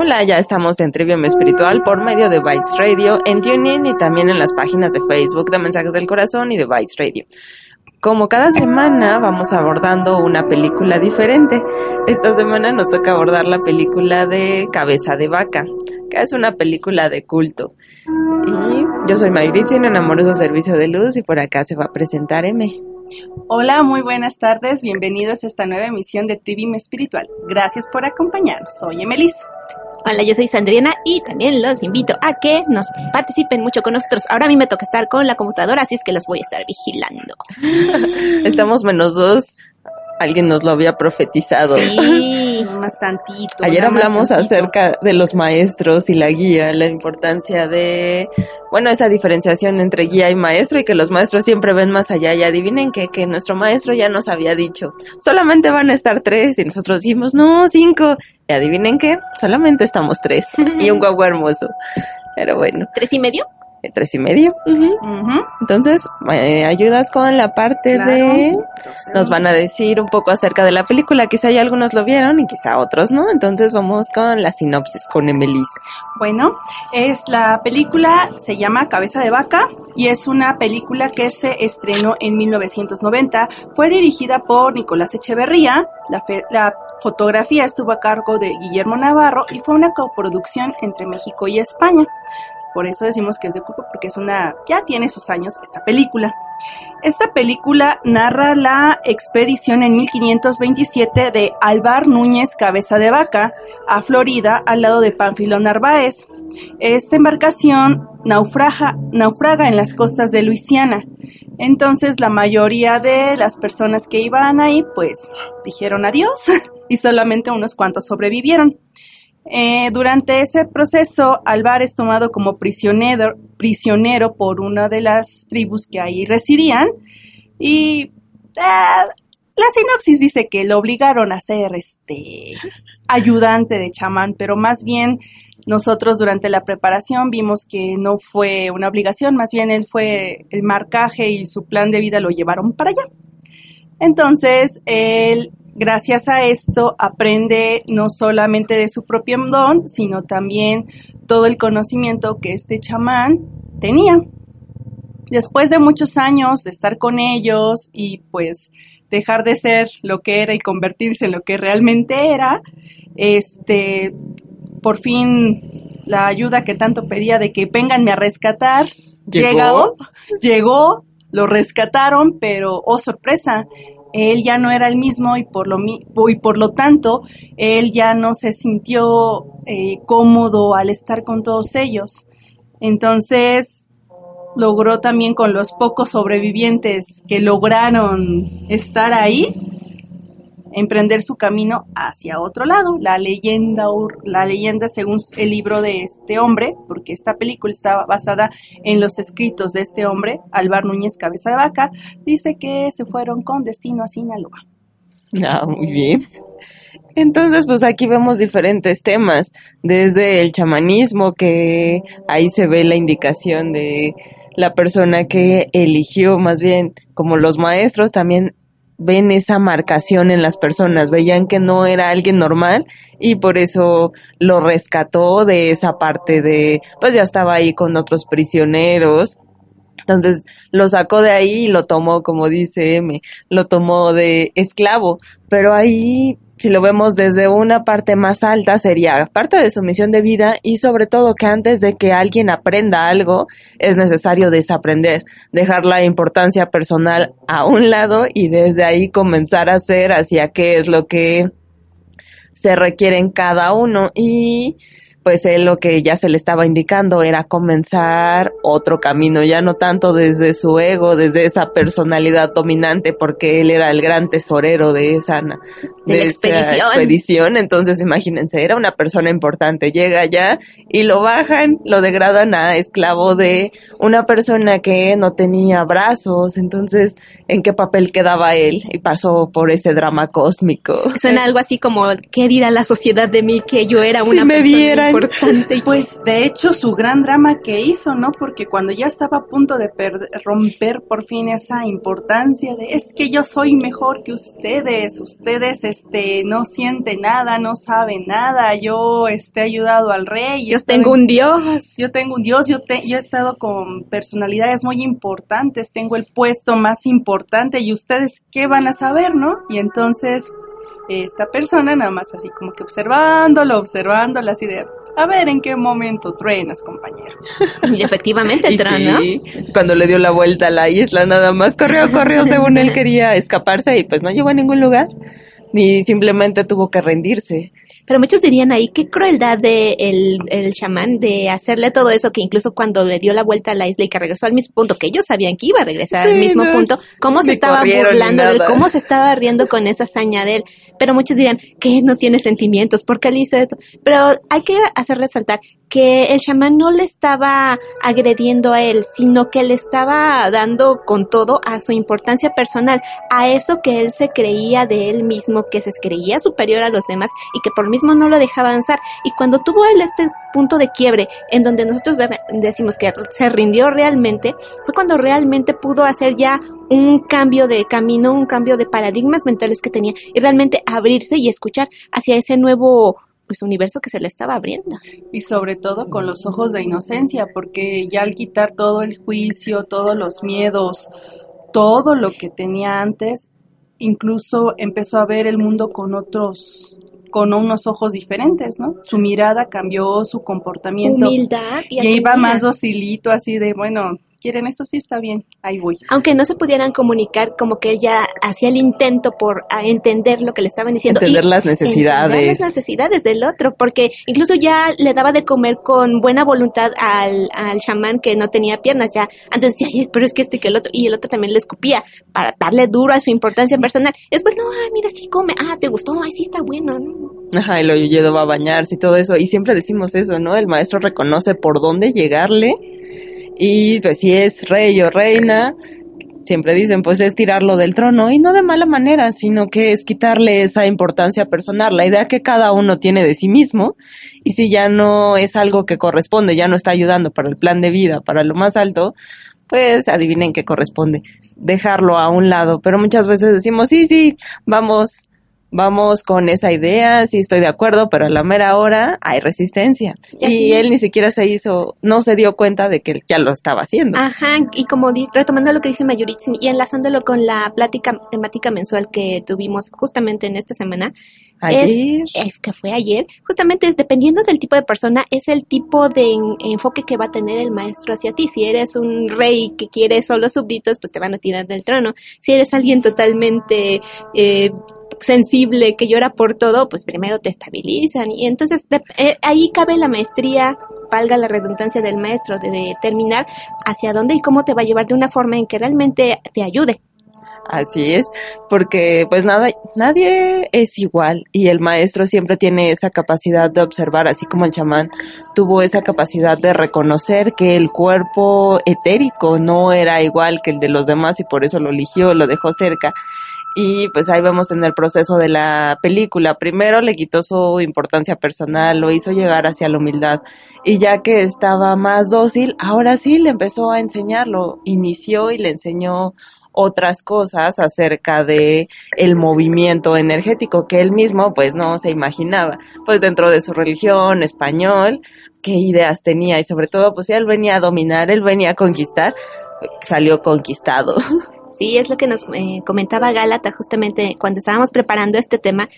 Hola, ya estamos en Trivium Espiritual por medio de Bytes Radio, en TuneIn y también en las páginas de Facebook de Mensajes del Corazón y de Bytes Radio. Como cada semana vamos abordando una película diferente. Esta semana nos toca abordar la película de Cabeza de Vaca, que es una película de culto. Y yo soy Mayritzi en Amoroso Servicio de Luz y por acá se va a presentar M. Hola, muy buenas tardes, bienvenidos a esta nueva emisión de Trivium Espiritual. Gracias por acompañarnos, soy Emelis. Hola, yo soy Sandriana y también los invito a que nos participen mucho con nosotros. Ahora a mí me toca estar con la computadora, así es que los voy a estar vigilando. Estamos menos dos. Alguien nos lo había profetizado. Sí, más tantito. Ayer hablamos tantito. acerca de los maestros y la guía, la importancia de, bueno, esa diferenciación entre guía y maestro y que los maestros siempre ven más allá y adivinen que, que nuestro maestro ya nos había dicho, solamente van a estar tres y nosotros dijimos, no, cinco. Y adivinen qué, solamente estamos tres y un guagua hermoso. Pero bueno, ¿Tres y medio? Eh, tres y medio. Entonces, ¿me ayudas con la parte claro. de... Entonces, Nos van a decir un poco acerca de la película, quizá ya algunos lo vieron y quizá otros no, entonces vamos con la sinopsis con Emelis. Bueno, es la película, se llama Cabeza de Vaca y es una película que se estrenó en 1990. Fue dirigida por Nicolás Echeverría. La, fe- la fotografía estuvo a cargo de Guillermo Navarro y fue una coproducción entre México y España. Por eso decimos que es de culpa, porque es una, ya tiene sus años esta película. Esta película narra la expedición en 1527 de Alvar Núñez Cabeza de Vaca a Florida al lado de Pánfilo Narváez. Esta embarcación naufraga, naufraga en las costas de Luisiana. Entonces la mayoría de las personas que iban ahí pues dijeron adiós y solamente unos cuantos sobrevivieron. Eh, durante ese proceso, Alvar es tomado como prisionero, por una de las tribus que ahí residían y ah, la sinopsis dice que lo obligaron a ser este ayudante de chamán, pero más bien nosotros durante la preparación vimos que no fue una obligación, más bien él fue el marcaje y su plan de vida lo llevaron para allá. Entonces, él, gracias a esto, aprende no solamente de su propio don, sino también todo el conocimiento que este chamán tenía. Después de muchos años de estar con ellos y pues dejar de ser lo que era y convertirse en lo que realmente era, este, por fin la ayuda que tanto pedía de que venganme a rescatar, ¿Llegó? llegó, llegó, lo rescataron, pero oh sorpresa, él ya no era el mismo y por lo, mi- y por lo tanto él ya no se sintió eh, cómodo al estar con todos ellos. Entonces logró también con los pocos sobrevivientes que lograron estar ahí emprender su camino hacia otro lado, la leyenda, la leyenda según el libro de este hombre, porque esta película está basada en los escritos de este hombre, Alvar Núñez Cabeza de Vaca, dice que se fueron con destino a Sinaloa. Ah, muy bien. Entonces, pues aquí vemos diferentes temas, desde el chamanismo, que ahí se ve la indicación de la persona que eligió, más bien como los maestros también ven esa marcación en las personas, veían que no era alguien normal y por eso lo rescató de esa parte de, pues ya estaba ahí con otros prisioneros Entonces lo sacó de ahí y lo tomó, como dice M, lo tomó de esclavo. Pero ahí, si lo vemos desde una parte más alta, sería parte de su misión de vida y sobre todo que antes de que alguien aprenda algo, es necesario desaprender, dejar la importancia personal a un lado y desde ahí comenzar a hacer hacia qué es lo que se requiere en cada uno. Y pues él lo que ya se le estaba indicando era comenzar otro camino, ya no tanto desde su ego, desde esa personalidad dominante, porque él era el gran tesorero de esa, de, expedición. expedición. Entonces, imagínense, era una persona importante, llega allá y lo bajan, lo degradan a esclavo de una persona que no tenía brazos, entonces, ¿en qué papel quedaba él? Y pasó por ese drama cósmico. Suena algo así como, ¿qué dirá la sociedad de mí que yo era una si me persona vieran, importante? Pues de hecho su gran drama que hizo, ¿no? Porque cuando ya estaba a punto de perder- romper por fin esa importancia de es que yo soy mejor que ustedes, ustedes este no sienten nada, no saben nada, yo este he ayudado al rey, Yo tengo un dios. yo tengo un Dios, yo, te- yo he estado con personalidades muy importantes, tengo el puesto más importante y ustedes qué van a saber, ¿no? Y entonces esta persona nada más así como que observándolo, observándolo, así de, a ver en qué momento truenas, compañero. Y efectivamente, ¿no? sí, cuando le dio la vuelta a la isla, nada más corrió, corrió según él quería escaparse y pues no llegó a ningún lugar. Ni simplemente tuvo que rendirse. Pero muchos dirían ahí, qué crueldad de el, el chamán de hacerle todo eso, que incluso cuando le dio la vuelta a la isla y que regresó al mismo punto, que ellos sabían que iba a regresar al mismo no, punto, cómo se estaba burlando de él, cómo se estaba riendo con esa hazaña de él. Pero muchos dirían, que no tiene sentimientos, ¿por qué él hizo esto? Pero hay que hacer resaltar que el chamán no le estaba agrediendo a él, sino que le estaba dando con todo a su importancia personal, a eso que él se creía de él mismo, que se creía superior a los demás y que por lo mismo no lo dejaba avanzar. Y cuando tuvo él este punto de quiebre, en donde nosotros de- decimos que se rindió realmente, fue cuando realmente pudo hacer ya un cambio de camino, un cambio de paradigmas mentales que tenía y realmente abrirse y escuchar hacia ese nuevo pues universo que se le estaba abriendo. Y sobre todo con los ojos de inocencia, porque ya al quitar todo el juicio, todos los miedos, todo lo que tenía antes, incluso empezó a ver el mundo con otros, con unos ojos diferentes, ¿no? Su mirada cambió, su comportamiento. Humildad y, y iba más docilito, así de, bueno, ¿quieren esto? Sí, está bien, ahí voy. aunque no se pudieran comunicar, como que él ya hacía el intento por a entender lo que le estaban diciendo. Entender y las necesidades. entender las necesidades del otro, porque incluso ya le daba de comer con buena voluntad al, al chamán que no tenía piernas. Ya antes decía, "Ay, pero es que este que el otro, y el otro también le escupía para darle duro a su importancia personal. Después, no, ay, mira, sí come, ah, te gustó, ay, sí está bueno, ¿no? Ajá, y lo llevó a bañarse y todo eso. Y siempre decimos eso, ¿no? El maestro reconoce por dónde llegarle. Y pues si es rey o reina, siempre dicen, pues es tirarlo del trono. Y no de mala manera, sino que es quitarle esa importancia personal, la idea que cada uno tiene de sí mismo. Y si ya no es algo que corresponde, ya no está ayudando para el plan de vida, para lo más alto, pues adivinen qué corresponde. Dejarlo a un lado. Pero muchas veces decimos, sí, sí, vamos, vamos con esa idea, sí estoy de acuerdo, pero a la mera hora hay resistencia. Y él ni siquiera se hizo, no se dio cuenta de que él ya lo estaba haciendo. Ajá, y como retomando lo que dice Mayuritzin y enlazándolo con la plática temática mensual que tuvimos justamente en esta semana, Ayer, es, que fue ayer, justamente es dependiendo del tipo de persona, es el tipo de en- enfoque que va a tener el maestro hacia ti. Si eres un rey que quiere solo súbditos, pues te van a tirar del trono. Si eres alguien totalmente eh, sensible, que llora por todo, pues primero te estabilizan. Y entonces eh, ahí cabe la maestría, valga la redundancia del maestro, de determinar hacia dónde y cómo te va a llevar de una forma en que realmente te ayude. así es, porque pues nada, nadie es igual y el maestro siempre tiene esa capacidad de observar, así como el chamán tuvo esa capacidad de reconocer que el cuerpo etérico no era igual que el de los demás y por eso lo eligió, lo dejó cerca. Y pues ahí vemos en el proceso de la película. Primero le quitó su importancia personal, lo hizo llegar hacia la humildad. Y ya que estaba más dócil, ahora sí le empezó a enseñarlo. Inició y le enseñó otras cosas acerca de el movimiento energético que él mismo pues no se imaginaba. Pues dentro de su religión español, qué ideas tenía y sobre todo pues él venía a dominar, él venía a conquistar, salió conquistado. Sí, es lo que nos eh, comentaba Gálata justamente cuando estábamos preparando este tema,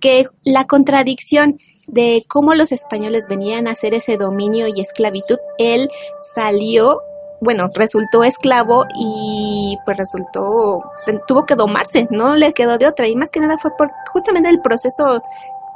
que la contradicción de cómo los españoles venían a hacer ese dominio y esclavitud, él salió, bueno, resultó esclavo y pues resultó, tuvo que domarse, no le quedó de otra. Y más que nada fue por justamente el proceso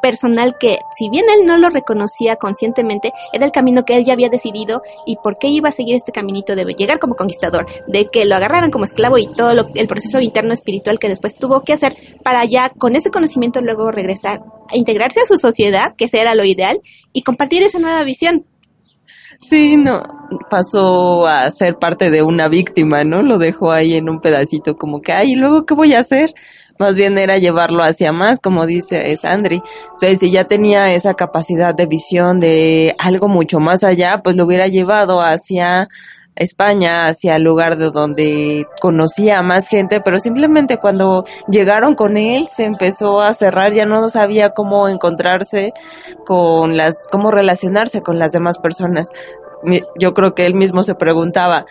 personal que, si bien él no lo reconocía conscientemente, era el camino que él ya había decidido y por qué iba a seguir este caminito de llegar como conquistador, de que lo agarraran como esclavo y todo lo, el proceso interno espiritual que después tuvo que hacer para ya con ese conocimiento luego regresar a integrarse a su sociedad, que ese era lo ideal, y compartir esa nueva visión. Sí, no, pasó a ser parte de una víctima, ¿no? Lo dejó ahí en un pedacito como que, ay, ¿y luego qué voy a hacer? más bien era llevarlo hacia más, como dice Sandri. Entonces, si ya tenía esa capacidad de visión de algo mucho más allá, pues lo hubiera llevado hacia España, hacia el lugar de donde conocía a más gente, pero simplemente cuando llegaron con él se empezó a cerrar, ya no sabía cómo encontrarse con las, cómo relacionarse con las demás personas. Yo creo que él mismo se preguntaba,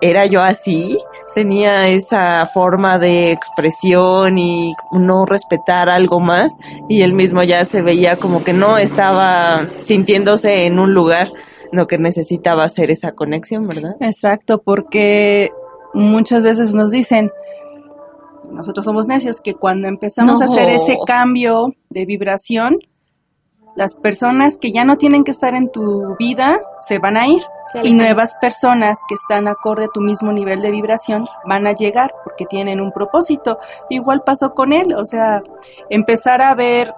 ¿era yo así? tenía esa forma de expresión y no respetar algo más y él mismo ya se veía como que no estaba sintiéndose en un lugar, lo que necesitaba hacer esa conexión, ¿verdad? Exacto, porque muchas veces nos dicen, nosotros somos necios, que cuando empezamos a hacer ese cambio de vibración, las personas que ya no tienen que estar en tu vida se van a ir y nuevas personas que están acorde a tu mismo nivel de vibración van a llegar porque tienen un propósito. Igual pasó con él, o sea, empezar a ver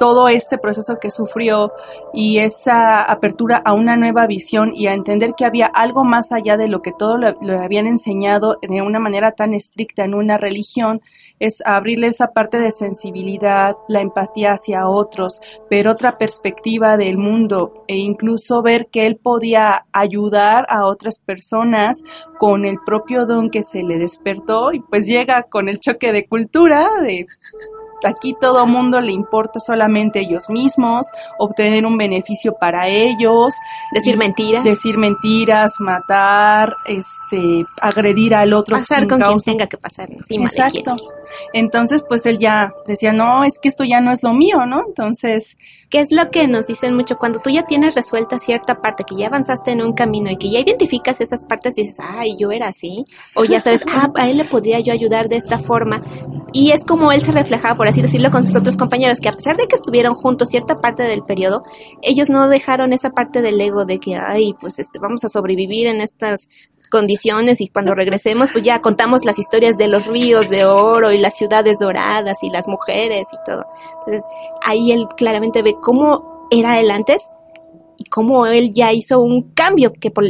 todo este proceso que sufrió y esa apertura a una nueva visión y a entender que había algo más allá de lo que todo lo, habían enseñado de una manera tan estricta en una religión, es abrirle esa parte de sensibilidad, la empatía hacia otros, ver otra perspectiva del mundo e incluso ver que él podía ayudar a otras personas con el propio don que se le despertó y pues llega con el choque de cultura, de aquí todo mundo le importa solamente ellos mismos, obtener un beneficio para ellos, decir mentiras, decir mentiras, matar, este, agredir al otro pasar con quien tenga que pasar Exacto. Entonces, pues él ya decía, "No, es que esto ya no es lo mío", ¿no? Entonces, ¿qué es lo que nos dicen mucho cuando tú ya tienes resuelta cierta parte, que ya avanzaste en un camino y que ya identificas esas partes, dices, "Ay, yo era así", o ya sabes, "Ah, a él le podría yo ayudar de esta forma." Y es como él se reflejaba por así decirlo, con sus otros compañeros, que a pesar de que estuvieron juntos cierta parte del periodo, ellos no dejaron esa parte del ego de que, ay, pues este, vamos a sobrevivir en estas condiciones y cuando regresemos pues ya contamos las historias de los ríos de oro y las ciudades doradas y las mujeres y todo. Entonces ahí él claramente ve cómo era él antes y cómo él ya hizo un cambio, que por,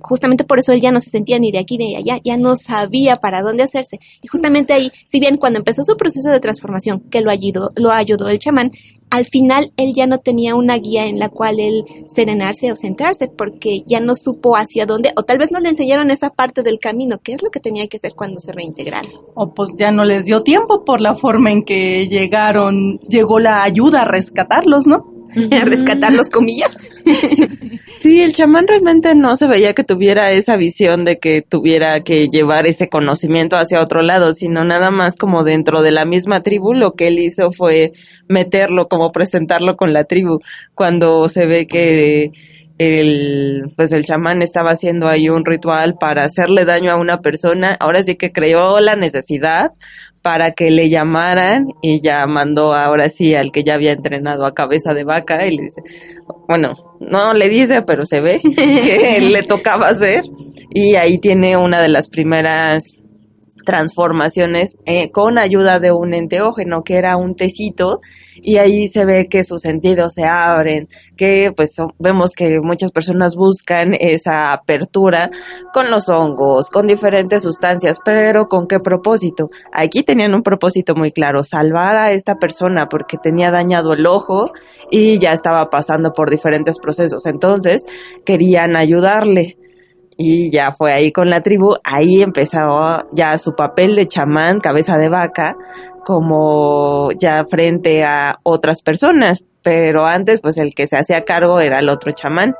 justamente por eso él ya no se sentía ni de aquí ni de allá, ya no sabía para dónde hacerse. Y justamente ahí, si bien cuando empezó su proceso de transformación, que lo ayudó, lo ayudó el chamán, al final él ya no tenía una guía en la cual él serenarse o centrarse, porque ya no supo hacia dónde, o tal vez no le enseñaron esa parte del camino, que es lo que tenía que hacer cuando se reintegrara. O pues ya no les dio tiempo por la forma en que llegaron, llegó la ayuda a rescatarlos, ¿no? a rescatar los comillas. Sí, el chamán realmente no se veía que tuviera esa visión de que tuviera que llevar ese conocimiento hacia otro lado, sino nada más como dentro de la misma tribu, lo que él hizo fue meterlo, como presentarlo con la tribu, cuando se ve que el, pues el chamán estaba haciendo ahí un ritual para hacerle daño a una persona, ahora sí que creó la necesidad para que le llamaran y ya mandó ahora sí al que ya había entrenado a cabeza de vaca y le dice, bueno, no le dice, pero se ve que le tocaba hacer. Y ahí tiene una de las primeras transformaciones eh, con ayuda de un enteógeno que era un tecito y ahí se ve que sus sentidos se abren, que pues vemos que muchas personas buscan esa apertura con los hongos, con diferentes sustancias, pero ¿con qué propósito? Aquí tenían un propósito muy claro, salvar a esta persona porque tenía dañado el ojo y ya estaba pasando por diferentes procesos, entonces querían ayudarle y ya fue ahí con la tribu, ahí empezó ya su papel de chamán, cabeza de vaca, como ya frente a otras personas, pero antes pues el que se hacía cargo era el otro chamán.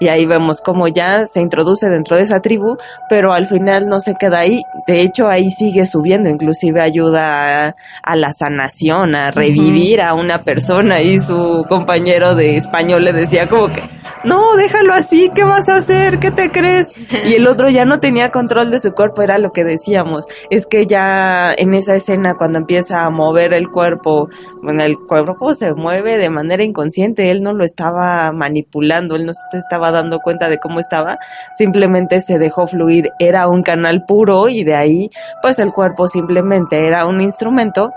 Y ahí vemos cómo ya se introduce dentro de esa tribu, pero al final no se queda ahí, de hecho ahí sigue subiendo, inclusive ayuda a, la sanación, a revivir a una persona. Y su compañero de español le decía como que no, déjalo así, ¿qué vas a hacer? ¿Qué te crees? Y el otro ya no tenía control de su cuerpo, era lo que decíamos. Es que ya en esa escena, cuando empieza a mover el cuerpo, bueno, el cuerpo se mueve de manera inconsciente, él no lo estaba manipulando, él no se estaba dando cuenta de cómo estaba, simplemente se dejó fluir, era un canal puro y de ahí, pues el cuerpo simplemente era un instrumento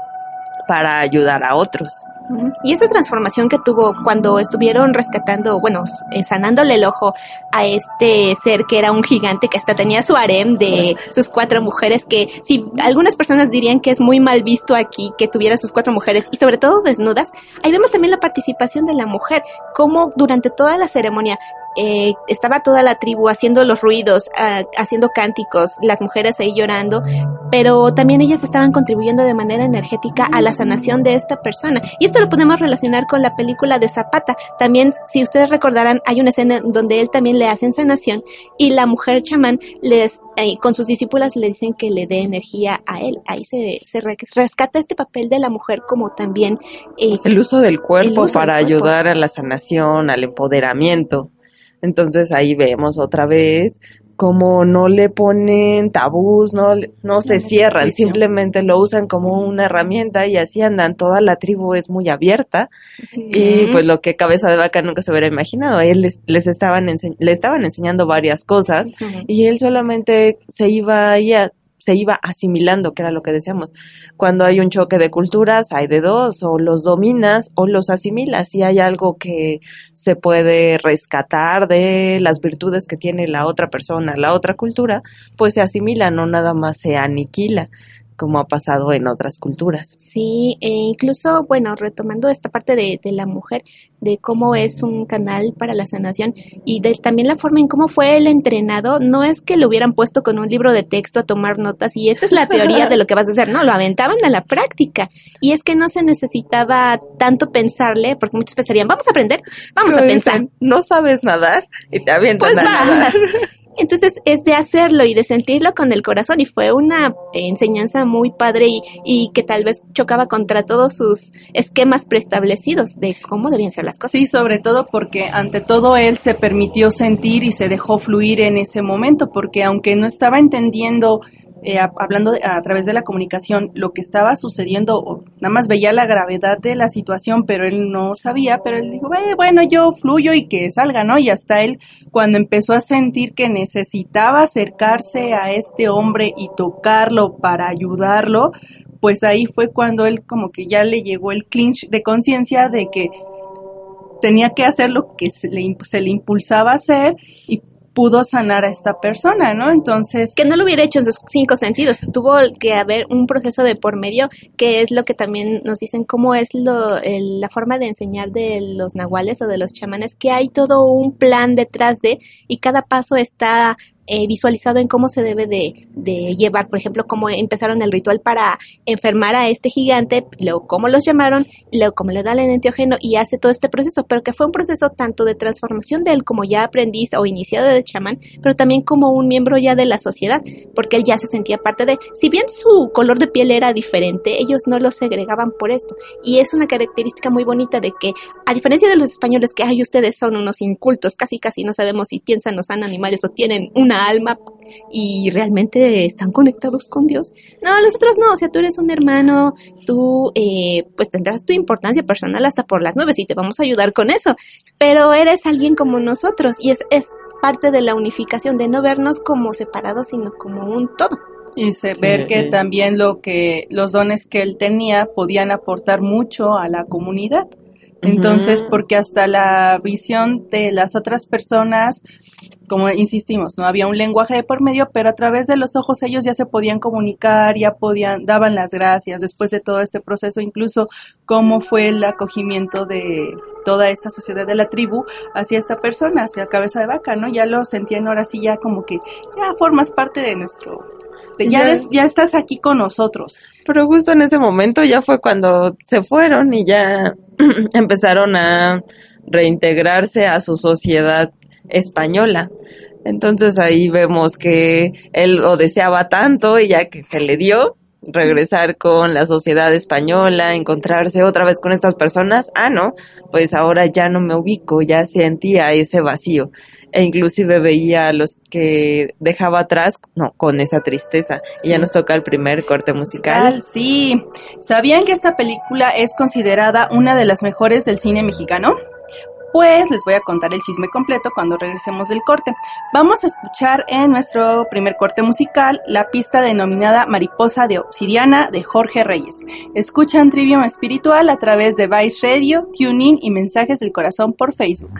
para ayudar a otros. Y esa transformación que tuvo cuando estuvieron rescatando, bueno, eh, sanándole el ojo a este ser que era un gigante que hasta tenía su harem de sus cuatro mujeres, que si algunas personas dirían que es muy mal visto aquí que tuviera sus cuatro mujeres y sobre todo desnudas, ahí vemos también la participación de la mujer, como durante toda la ceremonia eh, estaba toda la tribu haciendo los ruidos, ah, haciendo cánticos, las mujeres ahí llorando, pero también ellas estaban contribuyendo de manera energética a la sanación de esta persona. Y esto lo podemos relacionar con la película de Zapata. También, si ustedes recordarán, hay una escena donde él también le hacen sanación y la mujer chamán les, eh, con sus discípulas le dicen que le dé energía a él. Ahí se, se rescata este papel de la mujer como también... Eh, el uso del cuerpo para ayudar a la sanación, al empoderamiento. Entonces ahí vemos otra vez como no le ponen tabús, no, no se cierran, simplemente lo usan como una herramienta y así andan. Toda la tribu es muy abierta y pues lo que Cabeza de Vaca nunca se hubiera imaginado. A él les, les estaban le estaban enseñando varias cosas y él solamente se iba ahí a se iba asimilando, que era lo que decíamos. Cuando hay un choque de culturas, hay de dos, o los dominas o los asimilas. Si hay algo que se puede rescatar de las virtudes que tiene la otra persona, la otra cultura, pues se asimila, no nada más se aniquila como ha pasado en otras culturas. Sí, e incluso, bueno, retomando esta parte de, de, la mujer, de cómo es un canal para la sanación y de también la forma en cómo fue el entrenado, no es que lo hubieran puesto con un libro de texto a tomar notas y esta es la teoría de lo que vas a hacer, no, lo aventaban a la práctica y es que no se necesitaba tanto pensarle, porque muchos pensarían, vamos a aprender, vamos a pensar. no sabes nadar y te avientan pues a nadar. Entonces es de hacerlo y de sentirlo con el corazón y fue una enseñanza muy padre y, y, que tal vez chocaba contra todos sus esquemas preestablecidos de cómo debían ser las cosas. Sí, sobre todo porque ante todo él se permitió sentir y se dejó fluir en ese momento porque aunque no estaba entendiendo eh, hablando a través de la comunicación lo que estaba sucediendo, nada más veía la gravedad de la situación, pero él no sabía, pero él dijo, eh, bueno, yo fluyo y que salga, ¿no? Y hasta él, cuando empezó a sentir que necesitaba acercarse a este hombre y tocarlo para ayudarlo, pues ahí fue cuando él como que ya le llegó el clinch de conciencia de que tenía que hacer lo que se le, se le impulsaba a hacer y pudo sanar a esta persona, ¿no? Entonces... Que no lo hubiera hecho en sus cinco sentidos, tuvo que haber un proceso de por medio, que es lo que también nos dicen cómo es lo, la forma de enseñar de los nahuales o de los chamanes, que hay todo un plan detrás de, y cada paso está eh, visualizado en cómo se debe de, llevar, por ejemplo, cómo empezaron el ritual para enfermar a este gigante, luego cómo los llamaron, luego cómo le da el enteógeno y hace todo este proceso, pero que fue un proceso tanto de transformación de él como ya aprendiz o iniciado de chamán, pero también como un miembro ya de la sociedad, porque él ya se sentía parte de, si bien su color de piel era diferente, ellos no lo segregaban por esto, y es una característica muy bonita de que, a diferencia de los españoles que, ay, ustedes son unos incultos, casi casi no sabemos si piensan o son animales o tienen una alma y realmente están conectados con Dios. No, los otros no, o sea, tú eres un hermano, tú eh, pues tendrás tu importancia personal hasta por las nubes y te vamos a ayudar con eso, pero eres alguien como nosotros y es, es parte de la unificación, de no vernos como separados, sino como un todo. Y se ver que también lo que los dones que él tenía podían aportar mucho a la comunidad. Entonces, porque hasta la visión de las otras personas, como insistimos, no había un lenguaje de por medio, pero a través de los ojos ellos ya se podían comunicar, ya podían, daban las gracias después de todo este proceso, incluso cómo fue el acogimiento de toda esta sociedad de la tribu hacia esta persona, hacia cabeza de vaca, ¿no? Ya lo sentían ahora sí ya como que ya formas parte de nuestro ya, ya estás aquí con nosotros. Pero justo en ese momento ya fue cuando se fueron y ya empezaron a reintegrarse a su sociedad española. Entonces ahí vemos que él lo deseaba tanto y ya que se le dio, regresar con la sociedad española, encontrarse otra vez con estas personas, ah, no, pues ahora ya no me ubico, ya sentía ese vacío e inclusive veía a los que dejaba atrás, no, con esa tristeza. Y ya nos toca el primer corte musical. Sí, ¿sabían que esta película es considerada una de las mejores del cine mexicano? pues les voy a contar el chisme completo cuando regresemos del corte. Vamos a escuchar en nuestro primer corte musical la pista denominada Mariposa de Obsidiana de Jorge Reyes. Escuchan Trivium Espiritual a través de Vice Radio, TuneIn y Mensajes del Corazón por Facebook.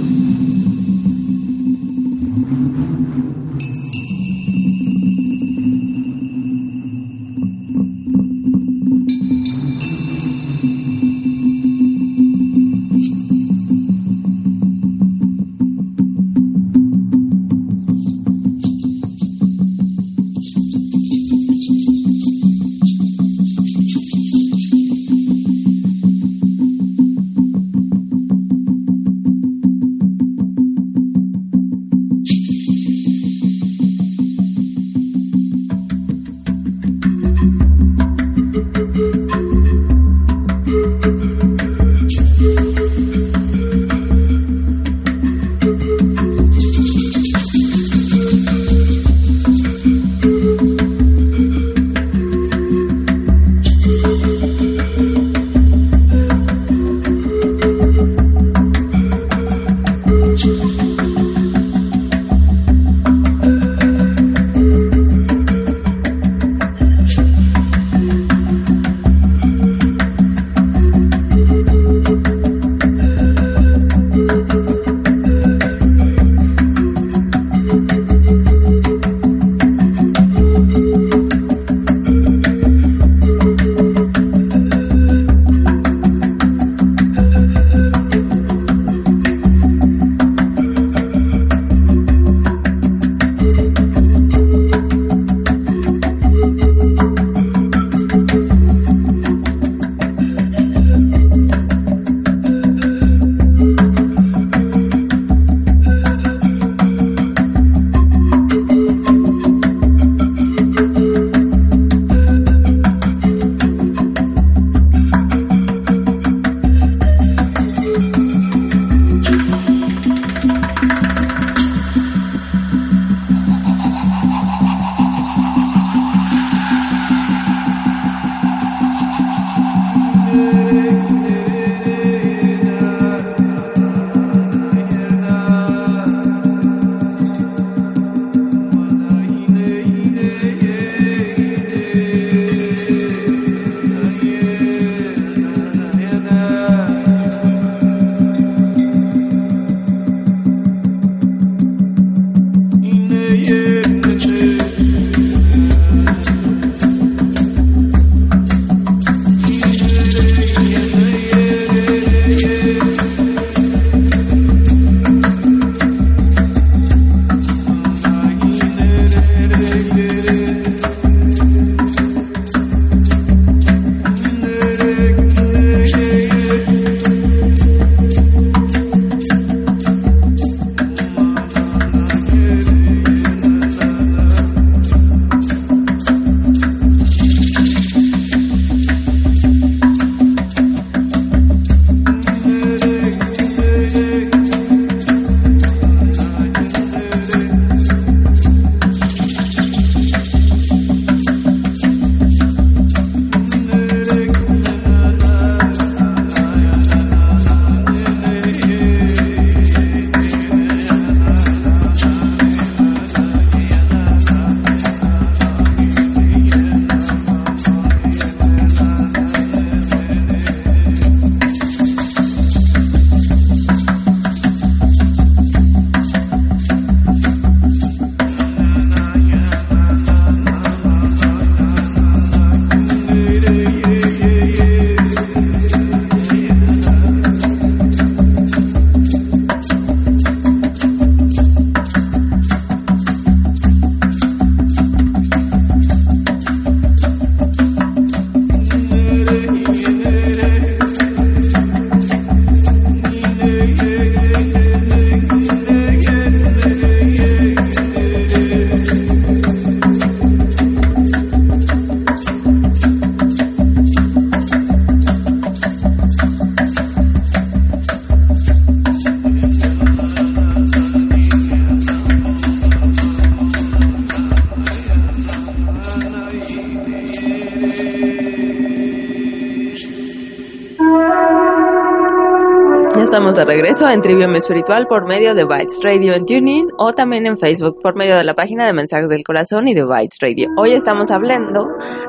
estamos de regreso en Trivium Espiritual por medio de Bytes Radio en TuneIn o también en Facebook por medio de la página de Mensajes del Corazón y de Bytes Radio. Hoy estamos hablando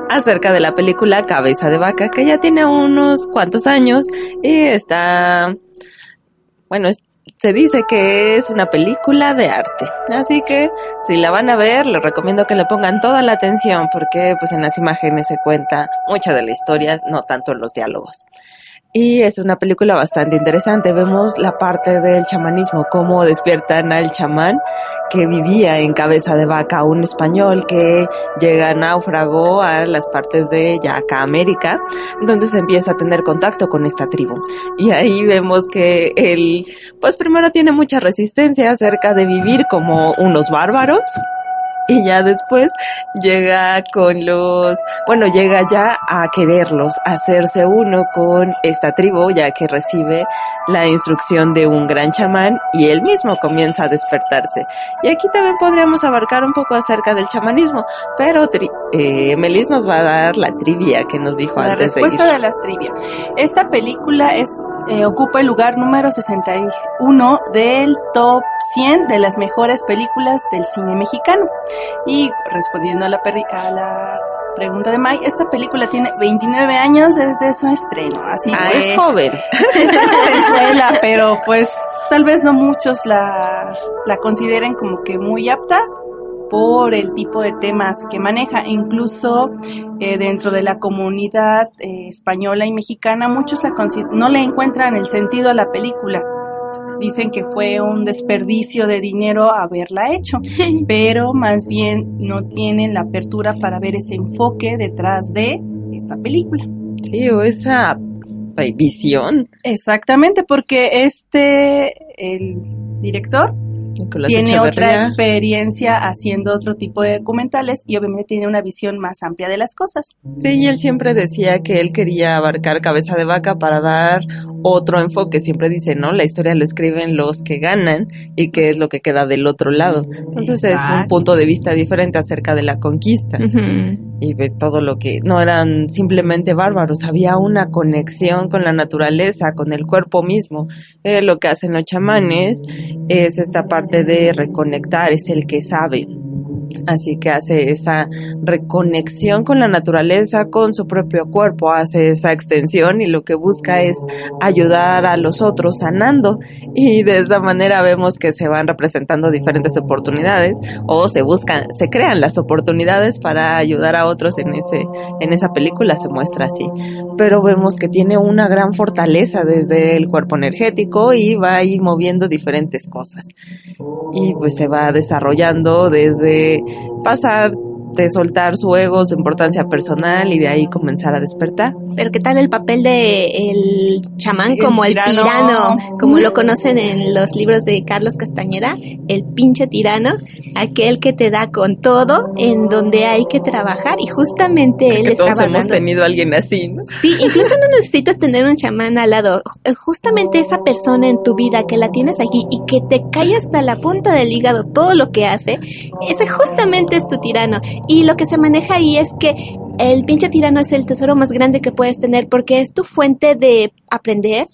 acerca de la película Cabeza de Vaca que ya tiene unos cuantos años y está, bueno, se dice que es una película de arte. Así que si la van a ver, les recomiendo que le pongan toda la atención porque pues en las imágenes se cuenta mucha de la historia, no tanto en los diálogos. Y es una película bastante interesante. Vemos la parte del chamanismo, cómo despiertan al chamán que vivía en cabeza de vaca, un español que llega náufrago a las partes de ya América. Entonces empieza a tener contacto con esta tribu. Y ahí vemos que él, pues primero tiene mucha resistencia acerca de vivir como unos bárbaros y ya después llega con los, bueno, llega ya a quererlos, a hacerse uno con esta tribu, ya que recibe la instrucción de un gran chamán y él mismo comienza a despertarse. Y aquí también podríamos abarcar un poco acerca del chamanismo, pero eh, Melis nos va a dar la trivia que nos dijo antes de ir. respuesta de las trivia. Esta película es eh, ocupa el lugar número 61 del top 100 de las mejores películas del cine mexicano. Y respondiendo a la, a la pregunta de Mai, esta película tiene 29 años desde su estreno, así ah, es joven. Es pero pues tal vez no muchos la, la consideren como que muy apta, por el tipo de temas que maneja. Incluso eh, dentro de la comunidad eh, española y mexicana, muchos la no le encuentran el sentido a la película. Dicen que fue un desperdicio de dinero haberla hecho, pero más bien no tienen la apertura para ver ese enfoque detrás de esta película. Sí, o esa visión. Exactamente, porque este, el director, tiene otra experiencia haciendo otro tipo de documentales y obviamente tiene una visión más amplia de las cosas. Sí, y él siempre decía que él quería abarcar cabeza de vaca para dar otro enfoque. Siempre dice, ¿no? La historia lo escriben los que ganan y qué es lo que queda del otro lado. Entonces es un punto de vista diferente acerca de la conquista. Y ves todo lo que no eran simplemente bárbaros, había una conexión con la naturaleza, con el cuerpo mismo. Eh, lo que hacen los chamanes es esta parte de reconectar, es el que sabe. Así que hace esa reconexión con la naturaleza, con su propio cuerpo, hace esa extensión y lo que busca es ayudar a los otros sanando y de esa manera vemos que se van representando diferentes oportunidades o se buscan, se crean las oportunidades para ayudar a otros en ese, en esa película se muestra así. Pero vemos que tiene una gran fortaleza desde el cuerpo energético y va ahí moviendo diferentes cosas. Y pues se va desarrollando desde pasar de soltar su ego, su importancia personal y de ahí comenzar a despertar. Pero ¿qué tal el papel de el chamán como el tirano, como lo conocen en los libros de Carlos Castañeda, el pinche tirano, aquel que te da con todo en donde hay que trabajar y justamente él todos hemos tenido a alguien así, ¿no? Sí, incluso no necesitas tener un chamán al lado, justamente esa persona en tu vida que la tienes aquí y que te cae hasta la punta del hígado todo lo que hace, ese justamente es tu tirano y lo que se maneja ahí es que el pinche tirano es el tesoro más grande que puedes tener porque es tu fuente de aprender,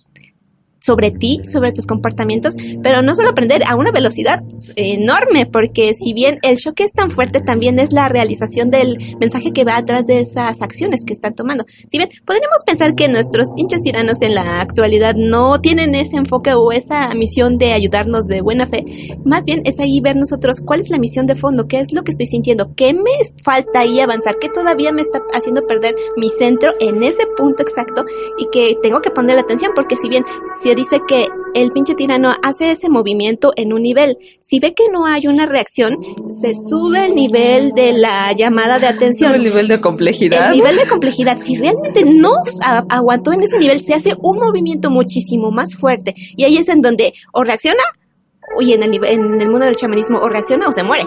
sobre ti, sobre tus comportamientos, pero no solo aprender a una velocidad enorme, porque si bien el choque es tan fuerte, también es la realización del mensaje que va atrás de esas acciones que están tomando. Si bien podríamos pensar que nuestros pinches tiranos en la actualidad no tienen ese enfoque o esa misión de ayudarnos de buena fe, más bien es ahí ver nosotros cuál es la misión de fondo, qué es lo que estoy sintiendo, qué me falta ahí avanzar, qué todavía me está haciendo perder mi centro en ese punto exacto y que tengo que poner la atención, porque si bien dice que el pinche tirano hace ese movimiento en un nivel. Si ve que no hay una reacción, se sube el nivel de la llamada de atención. El nivel de complejidad. El nivel de complejidad. Si realmente no aguantó en ese nivel, se hace un movimiento muchísimo más fuerte. Y ahí es en donde o reacciona, y en el, en el mundo del chamanismo, o reacciona o se muere.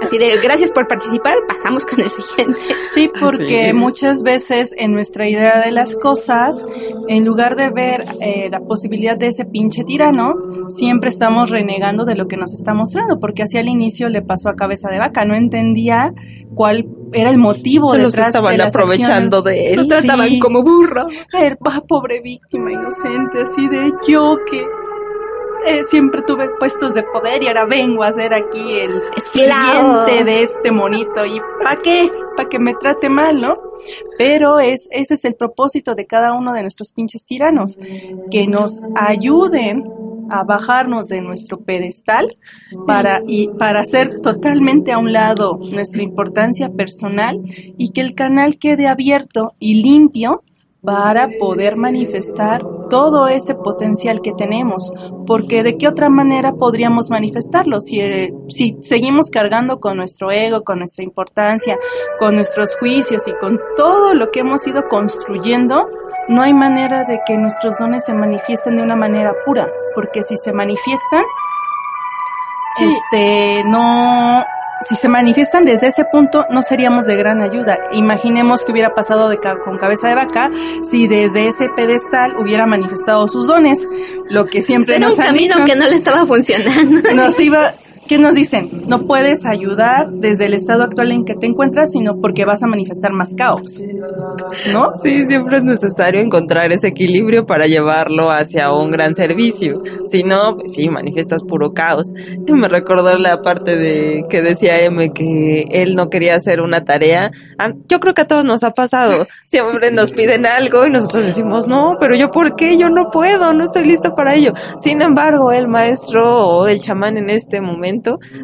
Así de, gracias por participar, pasamos con el siguiente. Sí, porque muchas veces en nuestra idea de las cosas, en lugar de ver eh, la posibilidad de ese pinche tirano, siempre estamos renegando de lo que nos está mostrando, porque así al inicio le pasó a cabeza de vaca, no entendía cuál era el motivo Se de los estaban aprovechando de él. Lo trataban Sí. como burro. El ah, pobre víctima inocente, así de yo que eh, siempre tuve puestos de poder y ahora vengo a ser aquí el sirviente de este monito y ¿para qué? Para que me trate mal, ¿no? Pero es ese es el propósito de cada uno de nuestros pinches tiranos, que nos ayuden a bajarnos de nuestro pedestal para y para hacer totalmente a un lado nuestra importancia personal y que el canal quede abierto y limpio para poder manifestar todo ese potencial que tenemos, porque de qué otra manera podríamos manifestarlo si, eh, si seguimos cargando con nuestro ego, con nuestra importancia, con nuestros juicios y con todo lo que hemos ido construyendo, no hay manera de que nuestros dones se manifiesten de una manera pura, porque si se manifiestan, este, no, si se manifiestan desde ese punto, no seríamos de gran ayuda. Imaginemos que hubiera pasado de ca- con cabeza de vaca si desde ese pedestal hubiera manifestado sus dones, lo que siempre Era un nos han camino dicho, que no le estaba funcionando. nos iba, ¿qué nos dicen? No puedes ayudar desde el estado actual en que te encuentras, sino porque vas a manifestar más caos. ¿No? Sí, siempre es necesario encontrar ese equilibrio para llevarlo hacia un gran servicio. Si no, pues sí, manifiestas puro caos. Y me recordó la parte de que decía M que él no quería hacer una tarea. Ah, Yo creo que a todos nos ha pasado. Siempre nos piden algo y nosotros decimos, no, pero yo por qué, yo no puedo, no estoy listo para ello. Sin embargo, el maestro o el chamán en este momento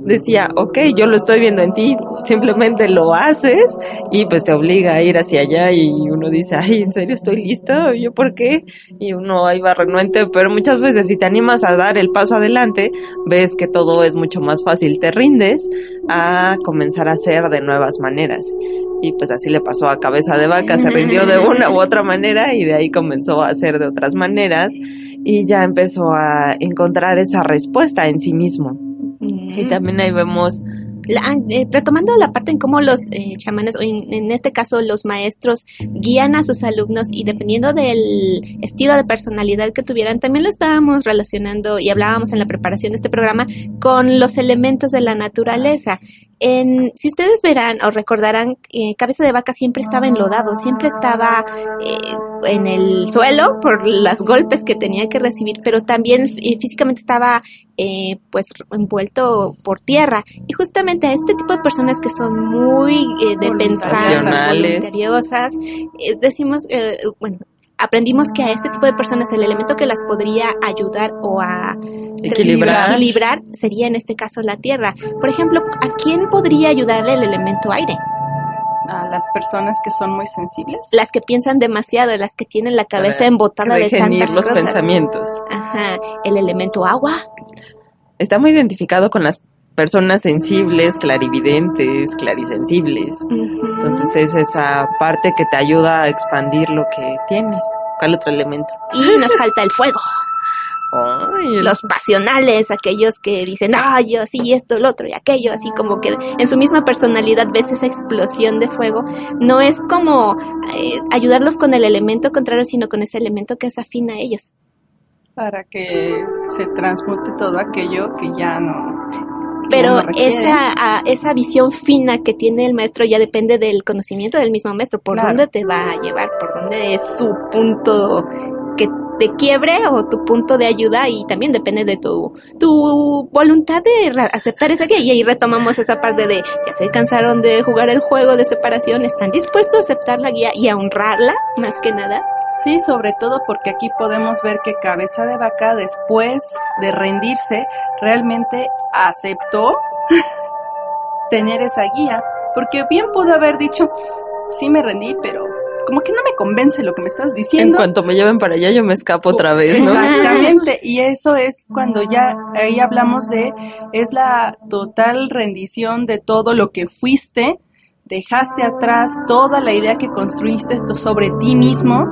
decía, ok, yo lo estoy viendo en ti, simplemente lo haces y pues te obliga a ir hacia allá y uno dice, ay, ¿en serio estoy listo? ¿Yo por qué? Y uno ahí va renuente, pero muchas veces si te animas a dar el paso adelante, ves que todo es mucho más fácil, te rindes a comenzar a hacer de nuevas maneras. Y pues así le pasó a Cabeza de Vaca, se rindió de una u otra manera y de ahí comenzó a hacer de otras maneras y ya empezó a encontrar esa respuesta en sí mismo. Y también ahí vemos La- eh, retomando la parte en cómo los eh, chamanes, o en, en este caso los maestros, guían a sus alumnos y dependiendo del estilo de personalidad que tuvieran, también lo estábamos relacionando y hablábamos en la preparación de este programa con los elementos de la naturaleza. En, si ustedes verán o recordarán, eh, Cabeza de Vaca siempre estaba enlodado, siempre estaba eh, en el suelo por los golpes que tenía que recibir, pero también eh, físicamente estaba eh, pues envuelto por tierra. Y justamente a este tipo de personas que son muy eh, de pensar, eh, decimos, eh, bueno, aprendimos que a este tipo de personas el elemento que las podría ayudar o a Equilibrar. equilibrar sería en este caso la tierra. Por ejemplo, ¿a quién podría ayudarle el elemento aire? A las personas que son muy sensibles. Las que piensan demasiado, las que tienen la cabeza Para embotada de tantas los cosas. pensamientos. Ajá, el elemento agua. Está muy identificado con las personas sensibles, clarividentes, clarisensibles. Entonces es esa parte que te ayuda a expandir lo que tienes. ¿Cuál otro elemento? y nos falta el fuego. Ay, el- Los pasionales, aquellos que dicen, ah, yo sí, esto, el otro y aquello, así como que en su misma personalidad ves esa explosión de fuego. No es como eh, ayudarlos con el elemento contrario, sino con ese elemento que es afín a ellos. Para que se transmute todo aquello que ya no. Pero esa, ah, esa visión fina que tiene el maestro ya depende del conocimiento del mismo maestro, por Claro. dónde te va a llevar, por dónde es tu punto que de quiebre o tu punto de ayuda y también depende de tu, tu voluntad de aceptar esa guía. Y ahí retomamos esa parte de ya se cansaron de jugar el juego de separación, están dispuestos a aceptar la guía y a honrarla más que nada. Sí, sobre todo porque aquí podemos ver que Cabeza de Vaca, después de rendirse, realmente aceptó tener esa guía. Porque bien pudo haber dicho, sí me rendí, pero como que no me convence lo que me estás en diciendo. cuanto me lleven para allá yo me escapo otra vez, ¿no? Exactamente, y eso es cuando ya ahí hablamos de, es la total rendición de todo lo que fuiste, dejaste atrás toda la idea que construiste sobre ti mismo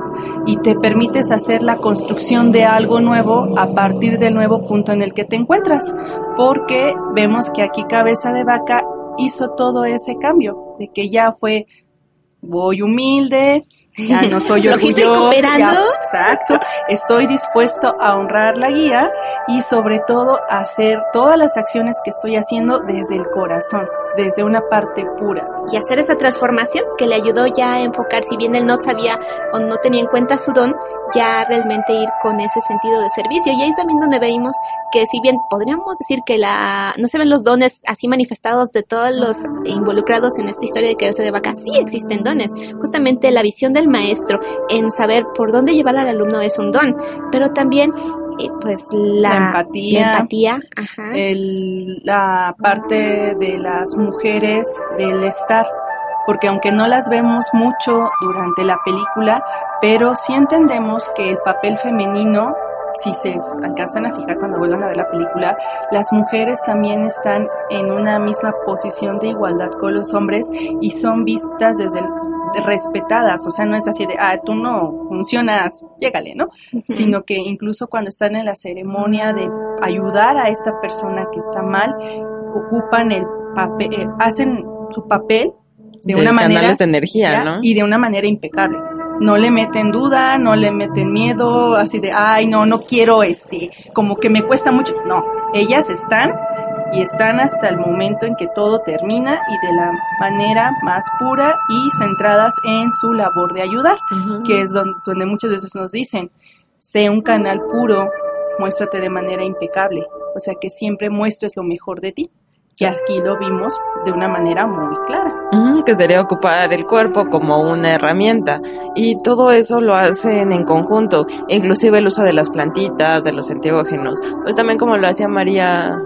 y te permites hacer la construcción de algo nuevo a partir del nuevo punto en el que te encuentras, porque vemos que aquí cabeza de vaca hizo todo ese cambio, de que ya fue, voy humilde, ya no soy orgulloso, ya- exacto, estoy dispuesto a honrar la guía y sobre todo a hacer todas las acciones que estoy haciendo desde el corazón, desde una parte pura. y hacer esa transformación que le ayudó ya a enfocar, si bien él no sabía o no tenía en cuenta su don, ya realmente ir con ese sentido de servicio. Y ahí es también donde veíamos que si bien podríamos decir que la no se ven los dones así manifestados de todos los involucrados en esta historia de cabeza de vaca, sí existen dones. Justamente la visión del maestro en saber por dónde llevar al alumno es un don, pero también eh, pues la, La empatía. la empatía, ajá. el- la parte de las mujeres del estar, porque aunque no las vemos mucho durante la película, pero sí entendemos que el papel femenino, si se alcanzan a fijar cuando vuelvan a ver la película, las mujeres también están en una misma posición de igualdad con los hombres y son vistas desde el respetadas, o sea, no es así de, ah, tú no funcionas, llégale, ¿no? sino que incluso cuando están en la ceremonia de ayudar a esta persona que está mal, ocupan el papel, eh, hacen su papel de, una manera canales de energía, ¿ya? ¿no? y de una manera impecable. No le meten duda, no le meten miedo, así de, ay, no, no quiero, este, como que me cuesta mucho. No, ellas están y están hasta el momento en que todo termina y de la manera más pura y centradas en su labor de ayudar que es donde, donde muchas veces nos dicen, sé un canal puro, muéstrate de manera impecable, o sea que siempre muestres lo mejor de ti. Y aquí lo vimos de una manera muy clara. Que sería ocupar el cuerpo como una herramienta y todo eso lo hacen en conjunto, inclusive el uso de las plantitas, de los enteógenos, pues también como lo hacía María